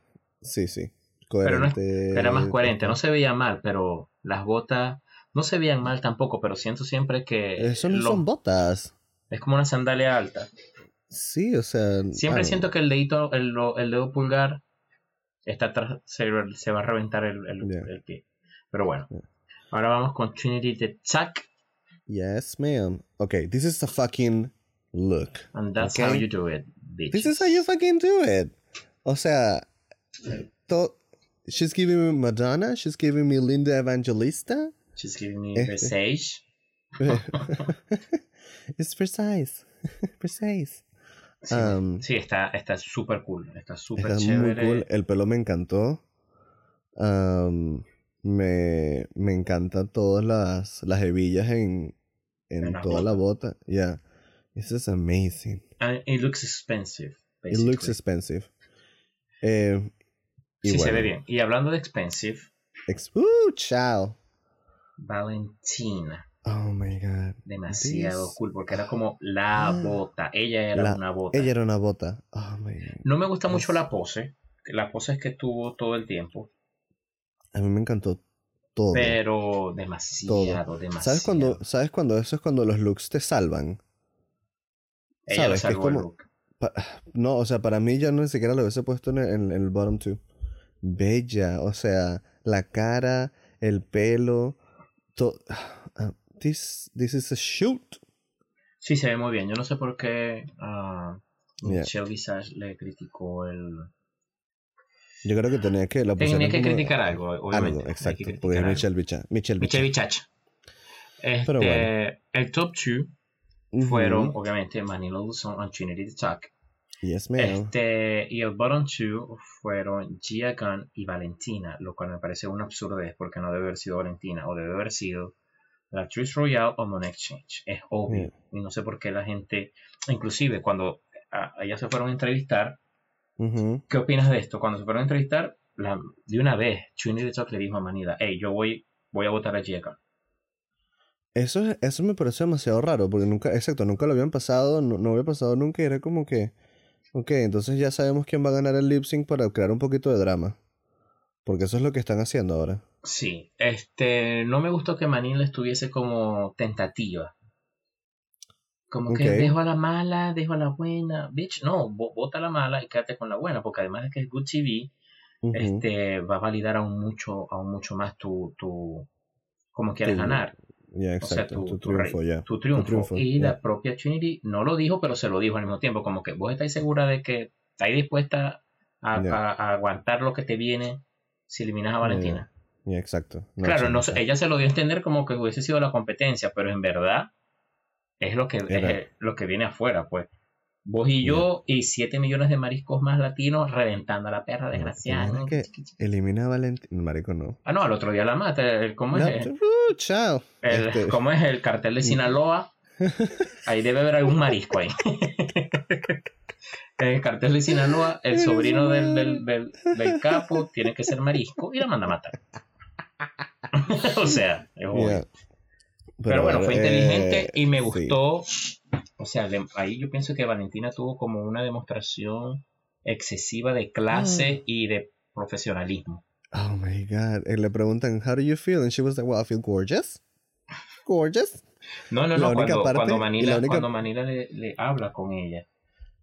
sí, sí, Pero no es- coherente. Era más coherente, no se veía mal, pero las botas no se veían mal tampoco, pero siento siempre que Eso no lo- son botas. es como una sandalia alta. Sí, o sea, Siempre siento que el dedito, el, el dedo pulgar está atrás, se, se va a reventar el, el- Yeah. el pie. Pero bueno, ahora vamos con Trinity the Tuck, Yes, ma'am. Okay, this is a fucking look. and that's Okay. how you do it, bitch. This is how you fucking do it. O sea, to- she's giving me Madonna, she's giving me Linda Evangelista. She's giving me Este. Versace. It's precise. precise. Sí, Um, sí, está está súper cool, está súper Está muy chévere. cool. El pelo me encantó. Um, me, me encantan todas las, las hebillas en, en, toda la bota. Yeah. This is amazing. And it looks expensive. It looks basically. expensive. Eh, y Sí, se ve bien. Y hablando de expensive, ex- ¡Uh, chao! Valentina. Oh my god. Demasiado This- cool, porque era como la bota. Ella era La- una bota. Ella era una bota. Oh my god. No me gusta mucho Es- la pose. La pose es que tuvo todo el tiempo. A mí me encantó todo. Pero demasiado, demasiado. ¿Sabes cuando, ¿Sabes cuando eso es cuando los looks te salvan? Ella sabes que es salvó el como- look. No, o sea, para mí ya no ni siquiera lo hubiese puesto en el, en el bottom two. Bella, o sea, la cara, el pelo, todo. this, this is a shoot. Sí, se ve muy bien. Yo no sé por qué ah, Yeah. Michelle Visage le criticó el... Yo creo que tenía que la Tenía que como- criticar algo, obviamente. Algo, exacto, porque es. Michelle Bicha. Michelle Bicha. Michelle Visage. Este, Pero bueno. El top 2 Ujú. fueron, obviamente, Manila Luzon and Trinity the Tuck. Yes. Este, y el bottom 2 fueron Gia Gunn y Valentina, lo cual me parece una absurdez porque no debe haber sido Valentina o debe haber sido la actriz Royale o Monet Exchange. Es obvio. Y no sé por qué la gente, inclusive cuando a- ellas se fueron a entrevistar. ¿Qué opinas de esto? Cuando se fueron a entrevistar, la- de una vez, Trinity Talk le dijo a Manila, hey, yo voy, voy a votar a Giga. Eso, es- eso me parece demasiado raro, porque nunca, exacto, nunca lo habían pasado, no, no había pasado nunca, y era como que, ok, entonces ya sabemos quién va a ganar el lip sync para crear un poquito de drama. Porque eso es lo que están haciendo ahora. Sí, este, no me gustó que Manila estuviese como tentativa. Como que dejo a la mala, dejo a la buena. Bitch, no, vota a la mala y quédate con la buena, porque además de que es Good TV, este, va a validar aún mucho, aún mucho más tu, tu, como quieres ganar. O sea, tu, tu, tu rey- triunfo, ya. tu triunfo. triunfo, y la propia Trinity no lo dijo, pero se lo dijo al mismo tiempo. Como que vos estáis segura de que estáis dispuesta a, Ya. a- a aguantar lo que te viene si eliminas a Valentina. Ya, exacto. No, claro, no, ella se lo dio a entender como que hubiese sido la competencia, pero en verdad es lo que, es lo que viene afuera, pues. Vos y yo y 7 millones de mariscos más latinos reventando a la perra ¿te desgraciada. ¿no? que elimina a Valentín? Marico, no. Ah, no, al otro día la mata. el- ¿Cómo No, es? uh, chao. El, Este, ¿Cómo es el cartel de Sinaloa? Ahí debe haber algún marisco ahí. el cartel de Sinaloa, el sobrino del, del, del, del capo tiene que ser marisco y la manda a matar. o sea, es obvio. Pero, bueno, fue eh, inteligente y me sí. gustó. O sea, le- ahí yo pienso que Valentina tuvo como una demostración excesiva de clase Ah. y de profesionalismo. Oh my god. Eh, le preguntan, How do you feel? And she was like, Well, I feel gorgeous. Gorgeous. No, no, La no, única cuando, parte- cuando y Manila, única- cuando Manila le, le habla con ella.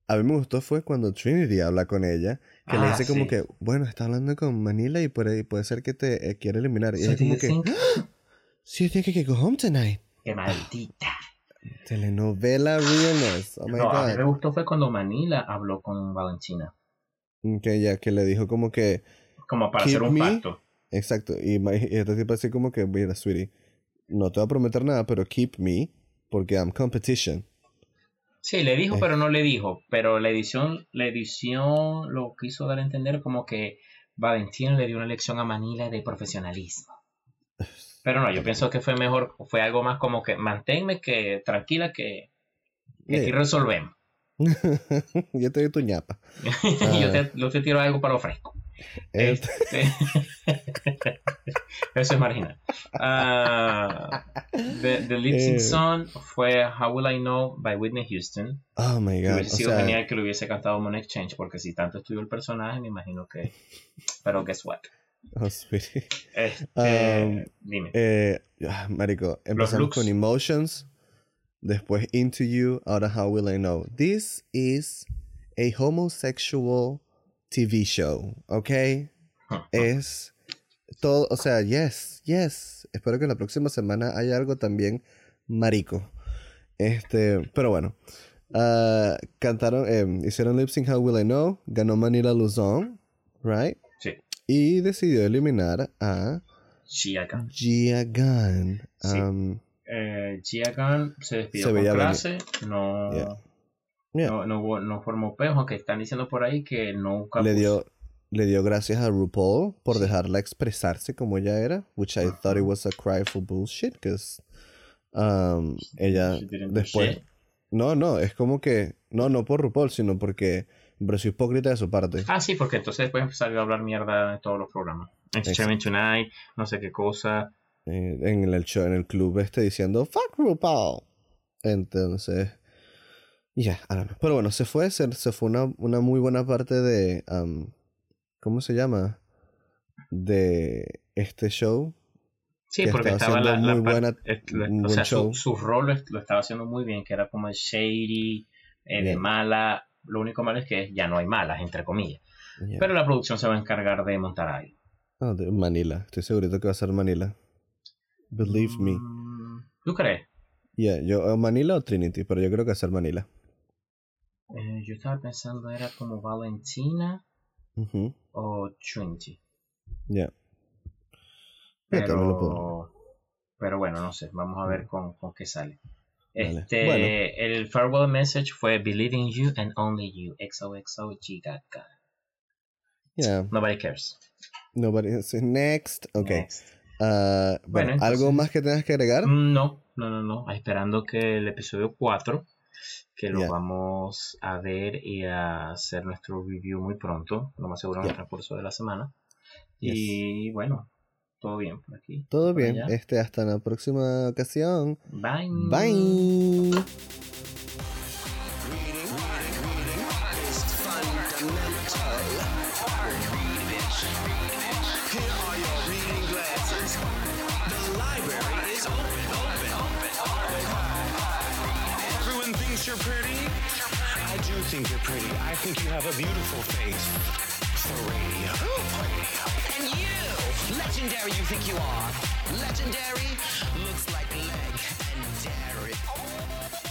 A mí me gustó fue cuando Trinity habla con ella, que le Ah, dice como sí. que, bueno, está hablando con Manila y por ahí puede ser que te eh, quiere eliminar. Y So ella como que, so you think I could go home tonight? ¡Qué maldita! Telenovela realness. Oh my No, a mí me god. gustó fue cuando Manila habló con Valentina. Que ya que le dijo como que, Como para hacer un me- pacto. exacto. Y, y este tipo así como que, mira, sweetie, no te voy a prometer nada, pero keep me, porque I'm competition. Sí, le dijo, Eh. pero no le dijo. Pero la edición, la edición lo quiso dar a entender como que Valentina le dio una lección a Manila de profesionalismo. Pero no, yo pienso que fue mejor, fue algo más como que manténme que tranquila que, que aquí resolvemos. Yo te doy tu ñapa. yo, te, yo te tiro algo para lo fresco. Este- Este- Eso es marginal. Ah, the, the sync Eh. song fue How Will I Know by Whitney Houston. Oh my god. hubiese O sido sea, genial que lo hubiese cantado Moon Exchange, porque si tanto estudió el personaje, me imagino que. Pero guess what? oh, sweetie. Este, Um, dime. Eh, ah, marico, empezamos con Emotions, después Into You, ahora How Will I Know. This is a homosexual TV show, ¿ok? Es todo, o sea, yes, yes. Espero que la próxima semana haya algo también marico. Este, pero bueno. Ah, cantaron, eh, hicieron lip sync How Will I Know, ganó Manila Luzon, right? Y decidió eliminar a Gia Gunn. Gia. Sí. Um, Eh, Gia Gunn se despidió venir. clase, no, Yeah. Yeah. no, no, formó peos, aunque están diciendo por ahí que nunca le dio le dio gracias a RuPaul por dejarla expresarse como ella era, which I thought it was a cry for bullshit, because um, ella después no no es como que no no por RuPaul sino porque me pareció hipócrita de su parte. Ah, sí, porque entonces después salió a hablar mierda en todos los programas. Entertainment Tonight, no sé qué cosa. eh, en el show, en el club este diciendo fuck RuPaul. Entonces, ya, know. pero bueno, se fue, se, se fue una, una muy buena parte de, um, ¿cómo se llama? De este show. Sí, que porque estaba estaba la, muy buena- lo- un o sea, show. su, su rol lo, lo estaba haciendo muy bien, que era como el shady, eh, de mala. Lo único malo es que ya no hay malas, entre comillas. Pero la producción se va a encargar de montar algo. Ah, de Manila, estoy segurito que va a ser Manila. Believe me. Mm, ¿Tú crees? Yeah, yo, o Manila o Trinity, pero yo creo que va a ser Manila. Eh, yo estaba pensando, era como Valentina o Trinity. Ya. Puedo. Pero, pero bueno, no sé, vamos a ver con, con qué sale. Este, Bueno. El farewell message fue Believe in you and only you. XOXO Gigaga. Yeah. Nobody cares. Nobody say next. Ok. Next. Ah, bueno, Bueno, ¿algo más que tengas que agregar? Mm, No, no, no, no. Esperando que el episodio 4 que lo Yeah. vamos a ver y a hacer nuestro review muy pronto, lo más seguro en el transcurso de la semana. Yes. Y bueno, todo bien por aquí. Todo por bien. allá. Este, hasta la próxima ocasión. Bye. Bye. Reading, reading, reading is fundamental. Read, bitch. Here are your reading glasses. The library is open, open, open, open. Everyone thinks you're pretty. I do think you're pretty. I think you have a beautiful face for. And you, legendary you think you are. Legendary looks like leg and dairy.